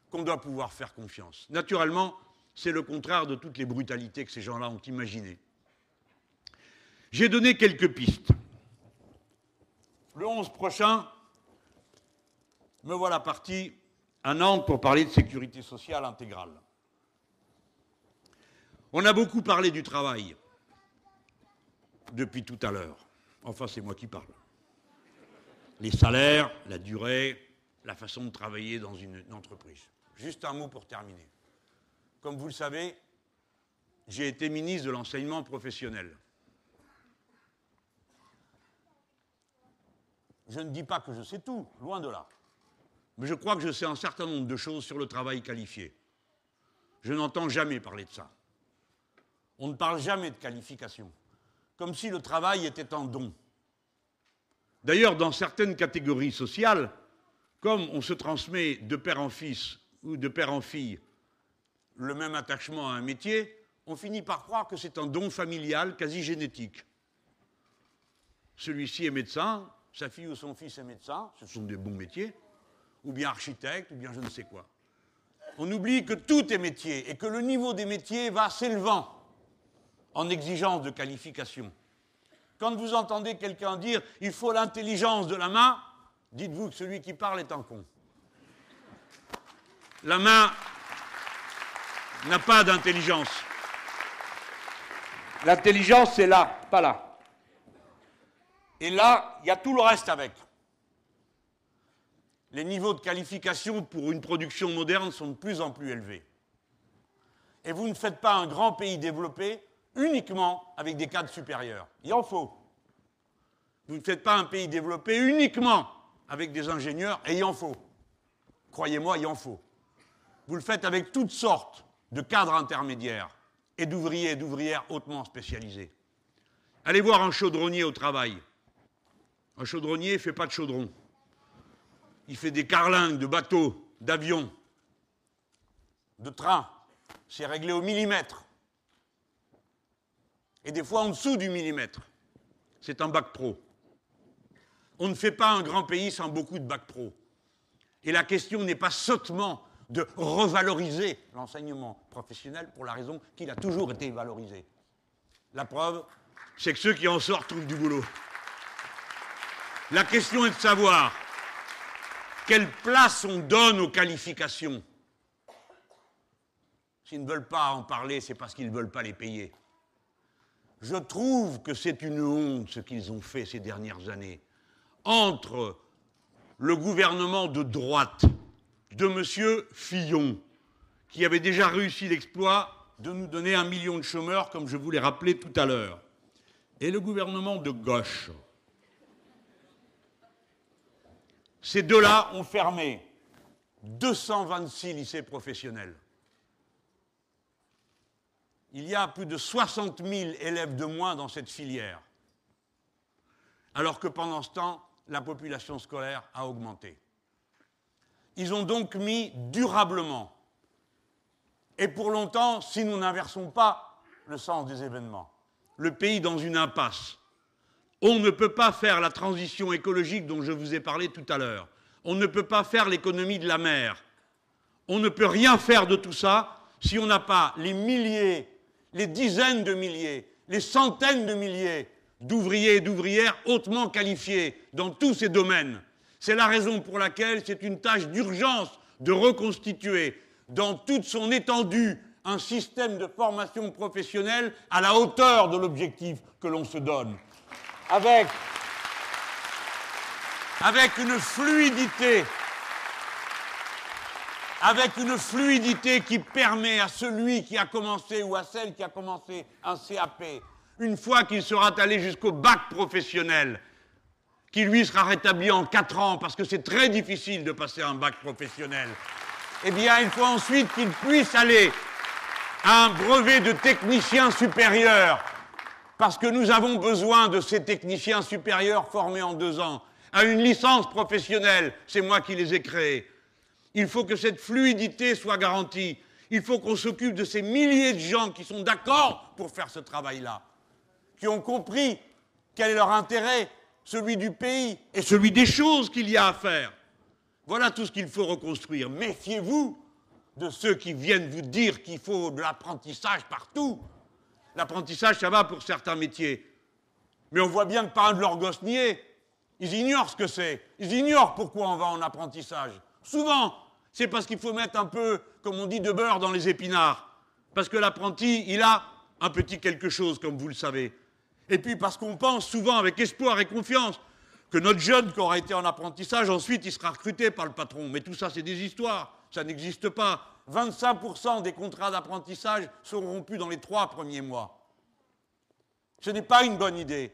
qu'on doit pouvoir faire confiance. Naturellement, c'est le contraire de toutes les brutalités que ces gens-là ont imaginées. J'ai donné quelques pistes. Le 11 prochain, me voilà parti à Nantes pour parler de sécurité sociale intégrale. On a beaucoup parlé du travail depuis tout à l'heure. Enfin, c'est moi qui parle. Les salaires, la durée, la façon de travailler dans une entreprise. Juste un mot pour terminer. Comme vous le savez, j'ai été ministre de l'enseignement professionnel. Je ne dis pas que je sais tout, loin de là. Mais je crois que je sais un certain nombre de choses sur le travail qualifié. Je n'entends jamais parler de ça. On ne parle jamais de qualification, comme si le travail était un don. D'ailleurs, dans certaines catégories sociales, comme on se transmet de père en fils ou de père en fille le même attachement à un métier, on finit par croire que c'est un don familial quasi génétique. Celui-ci est médecin, sa fille ou son fils est médecin, ce sont des bons métiers, ou bien architecte, ou bien je ne sais quoi. On oublie que tout est métier et que le niveau des métiers va s'élevant en exigence de qualification. Quand vous entendez quelqu'un dire il faut l'intelligence de la main, dites-vous que celui qui parle est un con. La main n'a pas d'intelligence. L'intelligence, c'est là, pas là. Et là, il y a tout le reste avec. Les niveaux de qualification pour une production moderne sont de plus en plus élevés. Et vous ne faites pas un grand pays développé uniquement avec des cadres supérieurs. Il en faut. Vous ne faites pas un pays développé uniquement avec des ingénieurs, et il en faut. Croyez-moi, il en faut. Vous le faites avec toutes sortes de cadres intermédiaires et d'ouvriers et d'ouvrières hautement spécialisés. Allez voir un chaudronnier au travail. Un chaudronnier ne fait pas de chaudron. Il fait des carlingues de bateaux, d'avions, de trains. C'est réglé au millimètre. Et des fois en dessous du millimètre. C'est un bac pro. On ne fait pas un grand pays sans beaucoup de bac pro. Et la question n'est pas sottement de revaloriser l'enseignement professionnel pour la raison qu'il a toujours été valorisé. La preuve, c'est que ceux qui en sortent trouvent du boulot. La question est de savoir quelle place on donne aux qualifications. S'ils ne veulent pas en parler, c'est parce qu'ils ne veulent pas les payer. Je trouve que c'est une honte ce qu'ils ont fait ces dernières années entre le gouvernement de droite de M. Fillon, qui avait déjà réussi l'exploit de nous donner un million de chômeurs, comme je vous l'ai rappelé tout à l'heure, et le gouvernement de gauche. Ces deux-là ont fermé 226 lycées professionnels. Il y a plus de 60 000 élèves de moins dans cette filière, alors que pendant ce temps, la population scolaire a augmenté. Ils ont donc mis durablement, et pour longtemps, si nous n'inversons pas le sens des événements, le pays dans une impasse. On ne peut pas faire la transition écologique dont je vous ai parlé tout à l'heure. On ne peut pas faire l'économie de la mer. On ne peut rien faire de tout ça si on n'a pas les milliers, les dizaines de milliers, les centaines de milliers d'ouvriers et d'ouvrières hautement qualifiés dans tous ces domaines c'est la raison pour laquelle c'est une tâche d'urgence de reconstituer dans toute son étendue un système de formation professionnelle à la hauteur de l'objectif que l'on se donne. Avec, une fluidité, avec une fluidité qui permet à celui qui a commencé ou à celle qui a commencé un CAP, une fois qu'il sera allé jusqu'au bac professionnel, qui lui sera rétabli en 4 ans parce que c'est très difficile de passer un bac professionnel, eh bien, il faut ensuite qu'il puisse aller à un brevet de technicien supérieur parce que nous avons besoin de ces techniciens supérieurs formés en deux ans, à une licence professionnelle, c'est moi qui les ai créés. Il faut que cette fluidité soit garantie. Il faut qu'on s'occupe de ces milliers de gens qui sont d'accord pour faire ce travail-là, qui ont compris quel est leur intérêt, celui du pays et celui des choses qu'il y a à faire. Voilà tout ce qu'il faut reconstruire. Méfiez-vous de ceux qui viennent vous dire qu'il faut de l'apprentissage partout. L'apprentissage, ça va pour certains métiers. Mais on voit bien que pas un de leurs gosses. Ils ignorent ce que c'est. Ils ignorent pourquoi on va en apprentissage. Souvent, c'est parce qu'il faut mettre un peu, comme on dit, de beurre dans les épinards. Parce que l'apprenti, il a un petit quelque chose, comme vous le savez. Et puis parce qu'on pense souvent avec espoir et confiance que notre jeune qui aura été en apprentissage, ensuite il sera recruté par le patron. Mais tout ça, c'est des histoires. Ça n'existe pas. 25% des contrats d'apprentissage seront rompus dans les trois premiers mois. Ce n'est pas une bonne idée.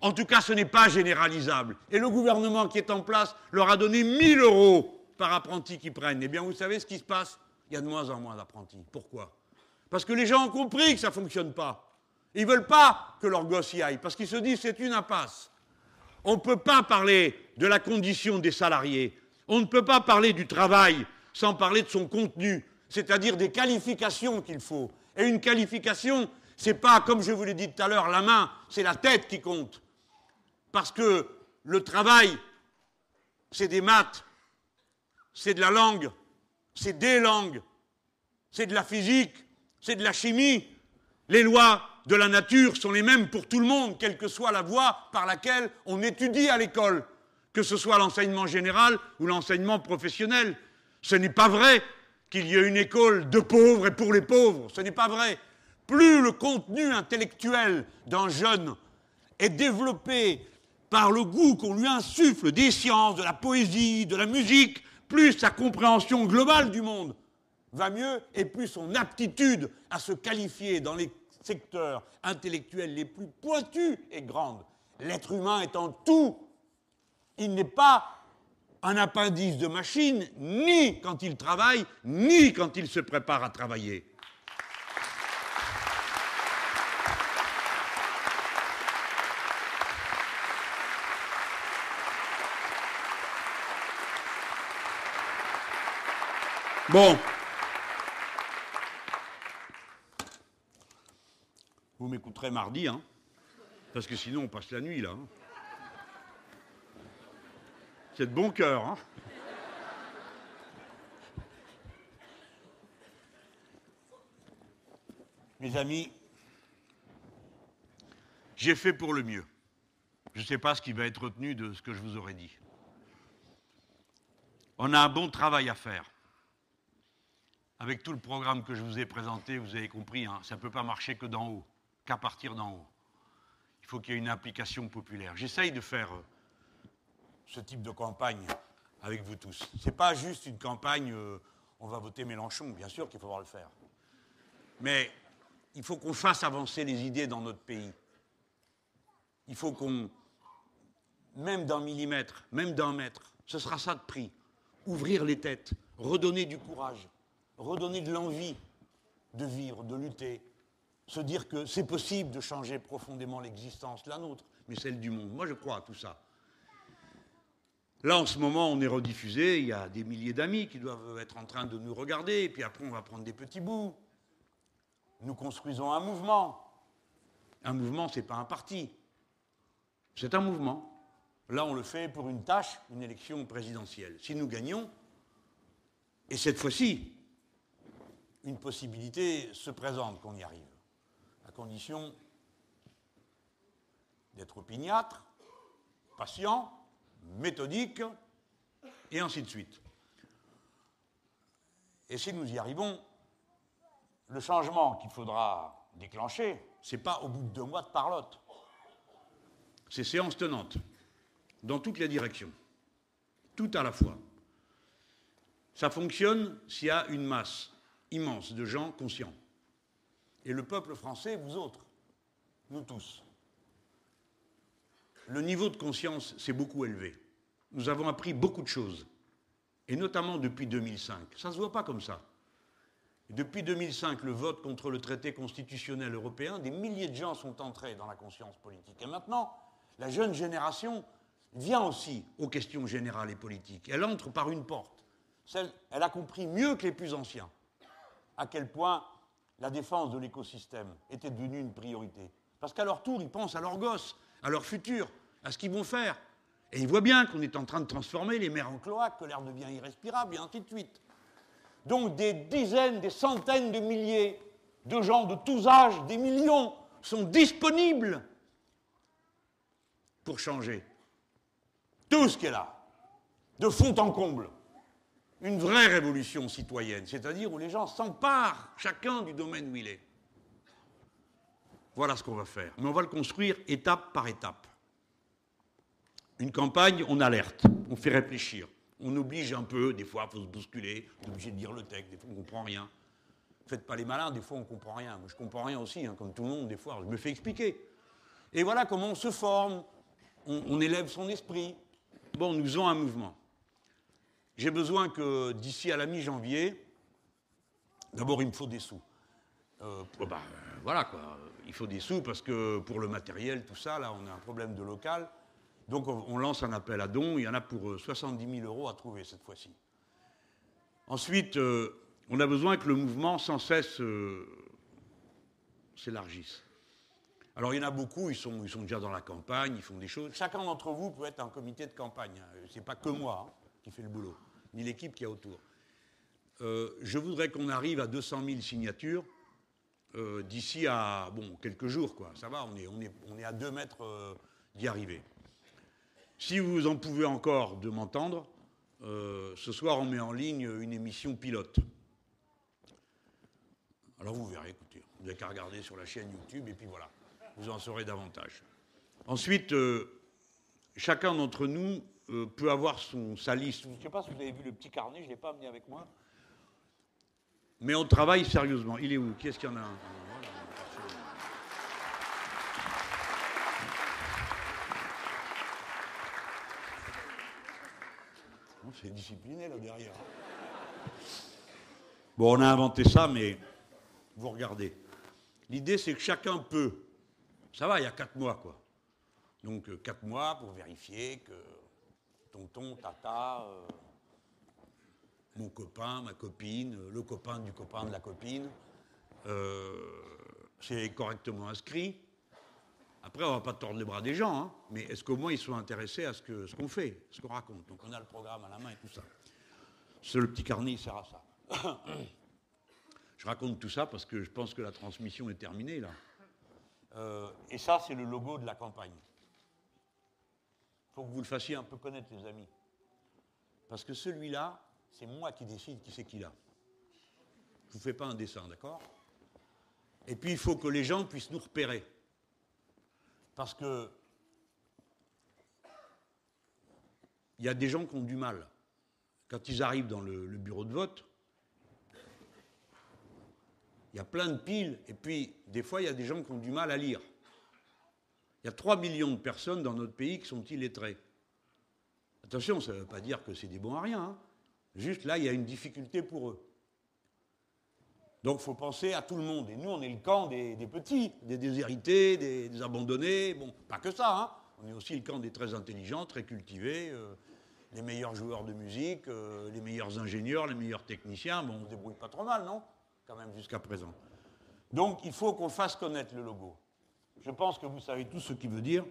En tout cas, ce n'est pas généralisable. Et le gouvernement qui est en place leur a donné 1000 euros par apprenti qu'ils prennent. Eh bien, vous savez ce qui se passe? Il y a de moins en moins d'apprentis. Pourquoi? Parce que les gens ont compris que ça ne fonctionne pas. Ils ne veulent pas que leur gosse y aille, parce qu'ils se disent c'est une impasse. On ne peut pas parler de la condition des salariés. On ne peut pas parler du travail sans parler de son contenu, c'est-à-dire des qualifications qu'il faut. Et une qualification, ce n'est pas, comme je vous l'ai dit tout à l'heure, la main, c'est la tête qui compte. Parce que le travail, c'est des maths, c'est de la langue, c'est des langues, c'est de la physique, c'est de la chimie. Les lois de la nature sont les mêmes pour tout le monde, quelle que soit la voie par laquelle on étudie à l'école, que ce soit l'enseignement général ou l'enseignement professionnel. Ce n'est pas vrai qu'il y ait une école de pauvres et pour les pauvres. Ce n'est pas vrai. Plus le contenu intellectuel d'un jeune est développé par le goût qu'on lui insuffle des sciences, de la poésie, de la musique, plus sa compréhension globale du monde va mieux et plus son aptitude à se qualifier dans les secteurs intellectuels les plus pointus est grande. L'être humain étant tout, il n'est pas un appendice de machine, ni quand il travaille, ni quand il se prépare à travailler. Bon. Vous m'écouterez mardi, hein Parce que sinon on passe la nuit là. Hein. C'est de bon cœur, hein Mes amis, j'ai fait pour le mieux. Je ne sais pas ce qui va être retenu de ce que je vous aurais dit. On a un bon travail à faire avec tout le programme que je vous ai présenté, vous avez compris, hein, ça ne peut pas marcher que d'en haut, qu'à partir d'en haut. Il faut qu'il y ait une application populaire. J'essaye de faire euh, ce type de campagne avec vous tous. Ce n'est pas juste une campagne, euh, on va voter Mélenchon, bien sûr qu'il faudra le faire. Mais il faut qu'on fasse avancer les idées dans notre pays. Il faut qu'on, même d'un millimètre, même d'un mètre, ce sera ça de prix. Ouvrir les têtes, redonner du courage redonner de l'envie de vivre, de lutter, se dire que c'est possible de changer profondément l'existence, la nôtre, mais celle du monde. Moi, je crois à tout ça. Là, en ce moment, on est rediffusé, il y a des milliers d'amis qui doivent être en train de nous regarder, et puis après, on va prendre des petits bouts. Nous construisons un mouvement. Un mouvement, ce n'est pas un parti. C'est un mouvement. Là, on le fait pour une tâche, une élection présidentielle. Si nous gagnons, et cette fois-ci, une possibilité se présente qu'on y arrive, condition d'être opiniâtre, patient, méthodique, et ainsi de suite. Et si nous y arrivons, le changement qu'il faudra déclencher, ce n'est pas au bout de deux mois de parlotte. C'est séance tenante, dans toutes les directions, tout à la fois. Ça fonctionne s'il y a une masse immense de gens conscients. Et le peuple français, vous autres, nous tous. Le niveau de conscience s'est beaucoup élevé. Nous avons appris beaucoup de choses, et notamment depuis 2005. Ça ne se voit pas comme ça. Depuis 2005, le vote contre le traité constitutionnel européen, des milliers de gens sont entrés dans la conscience politique. Et maintenant, la jeune génération vient aussi aux questions générales et politiques. Elle entre par une porte. elle a compris mieux que les plus anciens à quel point la défense de l'écosystème était devenue une priorité. Parce qu'à leur tour, ils pensent à leurs gosses, à leur futur, à ce qu'ils vont faire. Et ils voient bien qu'on est en train de transformer les mers en cloaques, que l'air devient irrespirable, et ainsi de suite. Donc des dizaines, des centaines de milliers de gens de tous âges, des millions, sont disponibles pour changer. Tout ce qui est là, de fond en comble. Une vraie révolution citoyenne, c'est-à-dire où les gens s'emparent chacun du domaine où il est. Voilà ce qu'on va faire. Mais on va le construire étape par étape. Une campagne, on alerte, on fait réfléchir. On oblige un peu, des fois, il faut se bousculer, on est obligé de dire le texte, des fois, on ne comprend rien. Faites pas les malins, des fois, on ne comprend rien. Moi, je comprends rien aussi, hein, comme tout le monde, des fois, je me fais expliquer. Et voilà comment on se forme, on, élève son esprit. Bon, nous faisons un mouvement. J'ai besoin que d'ici à la mi-janvier, d'abord, il me faut des sous. Euh, bah, voilà quoi, il faut des sous parce que pour le matériel, tout ça, là, on a un problème de local. Donc on lance un appel à dons, il y en a pour 70 euh, 000 euros à trouver cette fois-ci. Ensuite, euh, on a besoin que le mouvement sans cesse euh, s'élargisse. Alors il y en a beaucoup, ils sont, ils sont, déjà dans la campagne, ils font des choses. Chacun d'entre vous peut être un comité de campagne. Ce n'est pas que moi hein, qui fait le boulot, ni l'équipe qui est autour. je voudrais qu'on arrive à 200 000 signatures d'ici à bon, quelques jours. Quoi. Ça va, on est, on est, on est à 2 mètres d'y arriver. Si vous en pouvez encore de m'entendre, euh, ce soir on met en ligne une émission pilote. Alors vous verrez, écoutez, vous n'avez qu'à regarder sur la chaîne YouTube et puis voilà, vous en saurez davantage. Ensuite, euh, chacun d'entre nous euh, peut avoir son, sa liste. Je ne sais pas si vous avez vu le petit carnet, je ne l'ai pas amené avec moi. Mais on travaille sérieusement. Il est où? Qui est-ce qu'il y en a un? C'est discipliné là derrière. Bon, on a inventé ça, mais vous regardez. L'idée, c'est que chacun peut. Ça va, il y a quatre mois, quoi. Donc, euh, quatre mois pour vérifier que tonton, tata, euh, mon copain, ma copine, euh, le copain du copain de la copine, c'est correctement inscrit. Après, on ne va pas tordre les bras des gens, hein, mais est-ce qu'au moins ils sont intéressés à ce qu'on ce qu'on fait, ce qu'on raconte? Donc on a le programme à la main et tout ça. C'est le petit carnet, il sert à ça. je raconte tout ça parce que je pense que la transmission est terminée là. Euh, et ça, c'est le logo de la campagne. Faut que vous le fassiez un peu connaître, les amis. Parce que celui-là, c'est moi qui décide qui c'est qui l'a. Je ne vous fais pas un dessin, d'accord? Et puis, il faut que les gens puissent nous repérer. Parce que il y a des gens qui ont du mal. Quand ils arrivent dans le, bureau de vote, il y a plein de piles, et puis des fois, il y a des gens qui ont du mal à lire. Il y a 3 millions de personnes dans notre pays qui sont illettrées. Attention, ça ne veut pas dire que c'est des bons à rien. Hein. Juste là, il y a une difficulté pour eux. Donc il faut penser à tout le monde. Et nous, on est le camp des, petits, des déshérités, des, abandonnés. Bon, pas que ça, hein. On est aussi le camp des très intelligents, très cultivés, euh, les meilleurs joueurs de musique, euh, les meilleurs ingénieurs, les meilleurs techniciens. Bon, on se débrouille pas trop mal, non? Quand même, jusqu'à présent. Donc il faut qu'on fasse connaître le logo. Je pense que vous savez tout ce qu'il veut dire.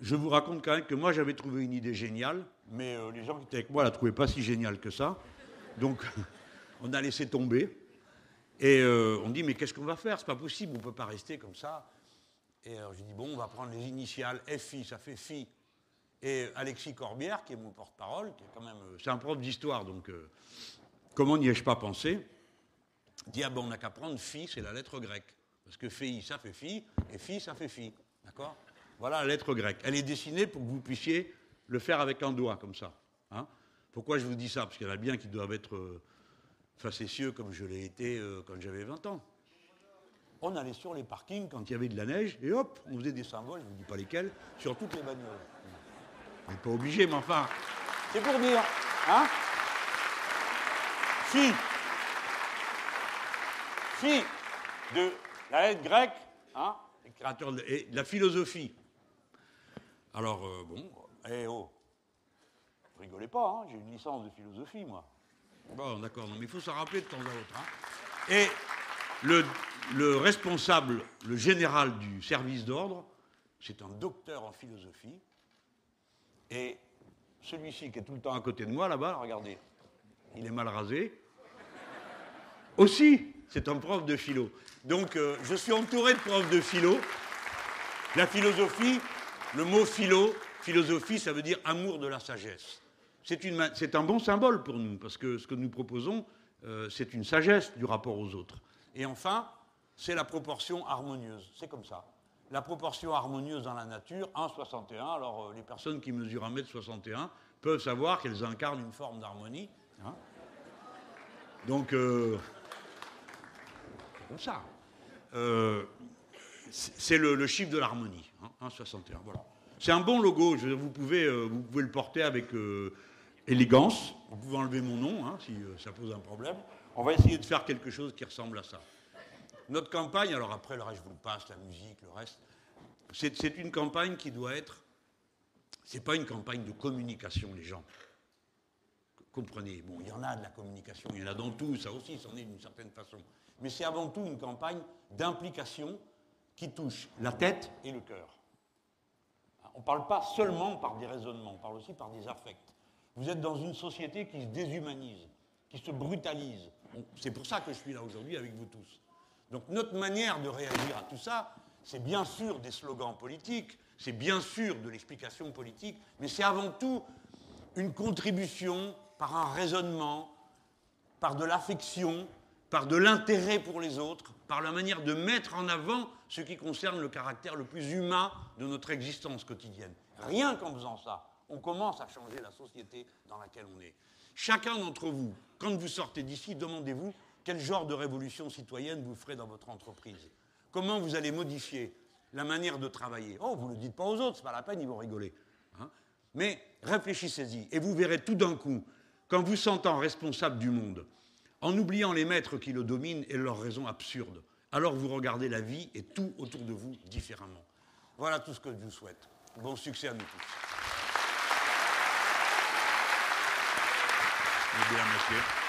Je vous raconte quand même que moi, j'avais trouvé une idée géniale, mais euh, les gens qui étaient avec moi la trouvaient pas si géniale que ça. Donc, on a laissé tomber. Et euh, on dit, mais qu'est-ce qu'on va faire? C'est pas possible, on ne peut pas rester comme ça. Et alors j'ai dit, bon, on va prendre les initiales FI, ça fait FI. Et Alexis Corbière, qui est mon porte-parole, qui est quand même. Euh, c'est un prof d'histoire, donc comment n'y ai-je pas pensé? Dit, ah ben on n'a qu'à prendre FI, c'est la lettre grecque. Parce que FI, ça fait FI, et FI, ça fait FI. D'accord? Voilà la lettre grecque. Elle est dessinée pour que vous puissiez le faire avec un doigt, comme ça. Hein Pourquoi je vous dis ça? Parce qu'il y en a bien qui doivent être facétieux comme je l'ai été euh, quand j'avais 20 ans. On allait sur les parkings quand il y avait de la neige et hop, on faisait des symboles, je ne vous dis pas lesquels, sur toutes les bagnoles. On n'est pas obligé, mais enfin, c'est pour dire. Hein? Phi. Phi de la lettre grecque, hein, créateur de, et la philosophie. Alors, euh, bon, eh oh, rigolez pas, hein, j'ai une licence de philosophie, moi. Bon, d'accord, mais il faut s'en rappeler de temps à autre. Hein. Et le, responsable, le général du service d'ordre, c'est un docteur en philosophie. Et celui-ci qui est tout le temps à côté de moi, là-bas, regardez, il est mal rasé. aussi, c'est un prof de philo. Donc, euh, je suis entouré de profs de philo. La philosophie, le mot philo, philosophie, ça veut dire amour de la sagesse. C'est un bon symbole pour nous, parce que ce que nous proposons, euh, c'est une sagesse du rapport aux autres. Et enfin, c'est la proportion harmonieuse. C'est comme ça. La proportion harmonieuse dans la nature, 1,61. Alors, euh, les personnes qui mesurent 1m61 peuvent savoir qu'elles incarnent une forme d'harmonie. Hein. Donc, c'est comme ça. C'est le, chiffre de l'harmonie, 1,61. Hein, voilà. C'est un bon logo. vous, pouvez, vous pouvez le porter avec élégance. Vous pouvez enlever mon nom hein, si euh, ça pose un problème. On va essayer de faire quelque chose qui ressemble à ça. Notre campagne, alors après le reste, je vous le passe, la musique, le reste, c'est une campagne qui doit être. C'est pas une campagne de communication, les gens. Comprenez, bon, il y en a de la communication, il y en a dans tout, ça aussi, c'en est d'une certaine façon. Mais c'est avant tout une campagne d'implication qui touche la tête et le cœur. On ne parle pas seulement par des raisonnements, on parle aussi par des affects. Vous êtes dans une société qui se déshumanise, qui se brutalise. C'est pour ça que je suis là aujourd'hui avec vous tous. Donc notre manière de réagir à tout ça, c'est bien sûr des slogans politiques, c'est bien sûr de l'explication politique, mais c'est avant tout une contribution par un raisonnement, par de l'affection, par de l'intérêt pour les autres, par la manière de mettre en avant ce qui concerne le caractère le plus humain de notre existence quotidienne. Rien qu'en faisant ça, on commence à changer la société dans laquelle on est. Chacun d'entre vous, quand vous sortez d'ici, demandez-vous quel genre de révolution citoyenne vous ferez dans votre entreprise. Comment vous allez modifier la manière de travailler? Oh, vous ne le dites pas aux autres, c'est pas la peine, ils vont rigoler. Hein. Mais réfléchissez-y, et vous verrez tout d'un coup, quand vous sentant responsable du monde, en oubliant les maîtres qui le dominent et leurs raisons absurdes, alors vous regardez la vie et tout autour de vous différemment. Voilà tout ce que je vous souhaite. Bon succès à nous tous. Bien, monsieur.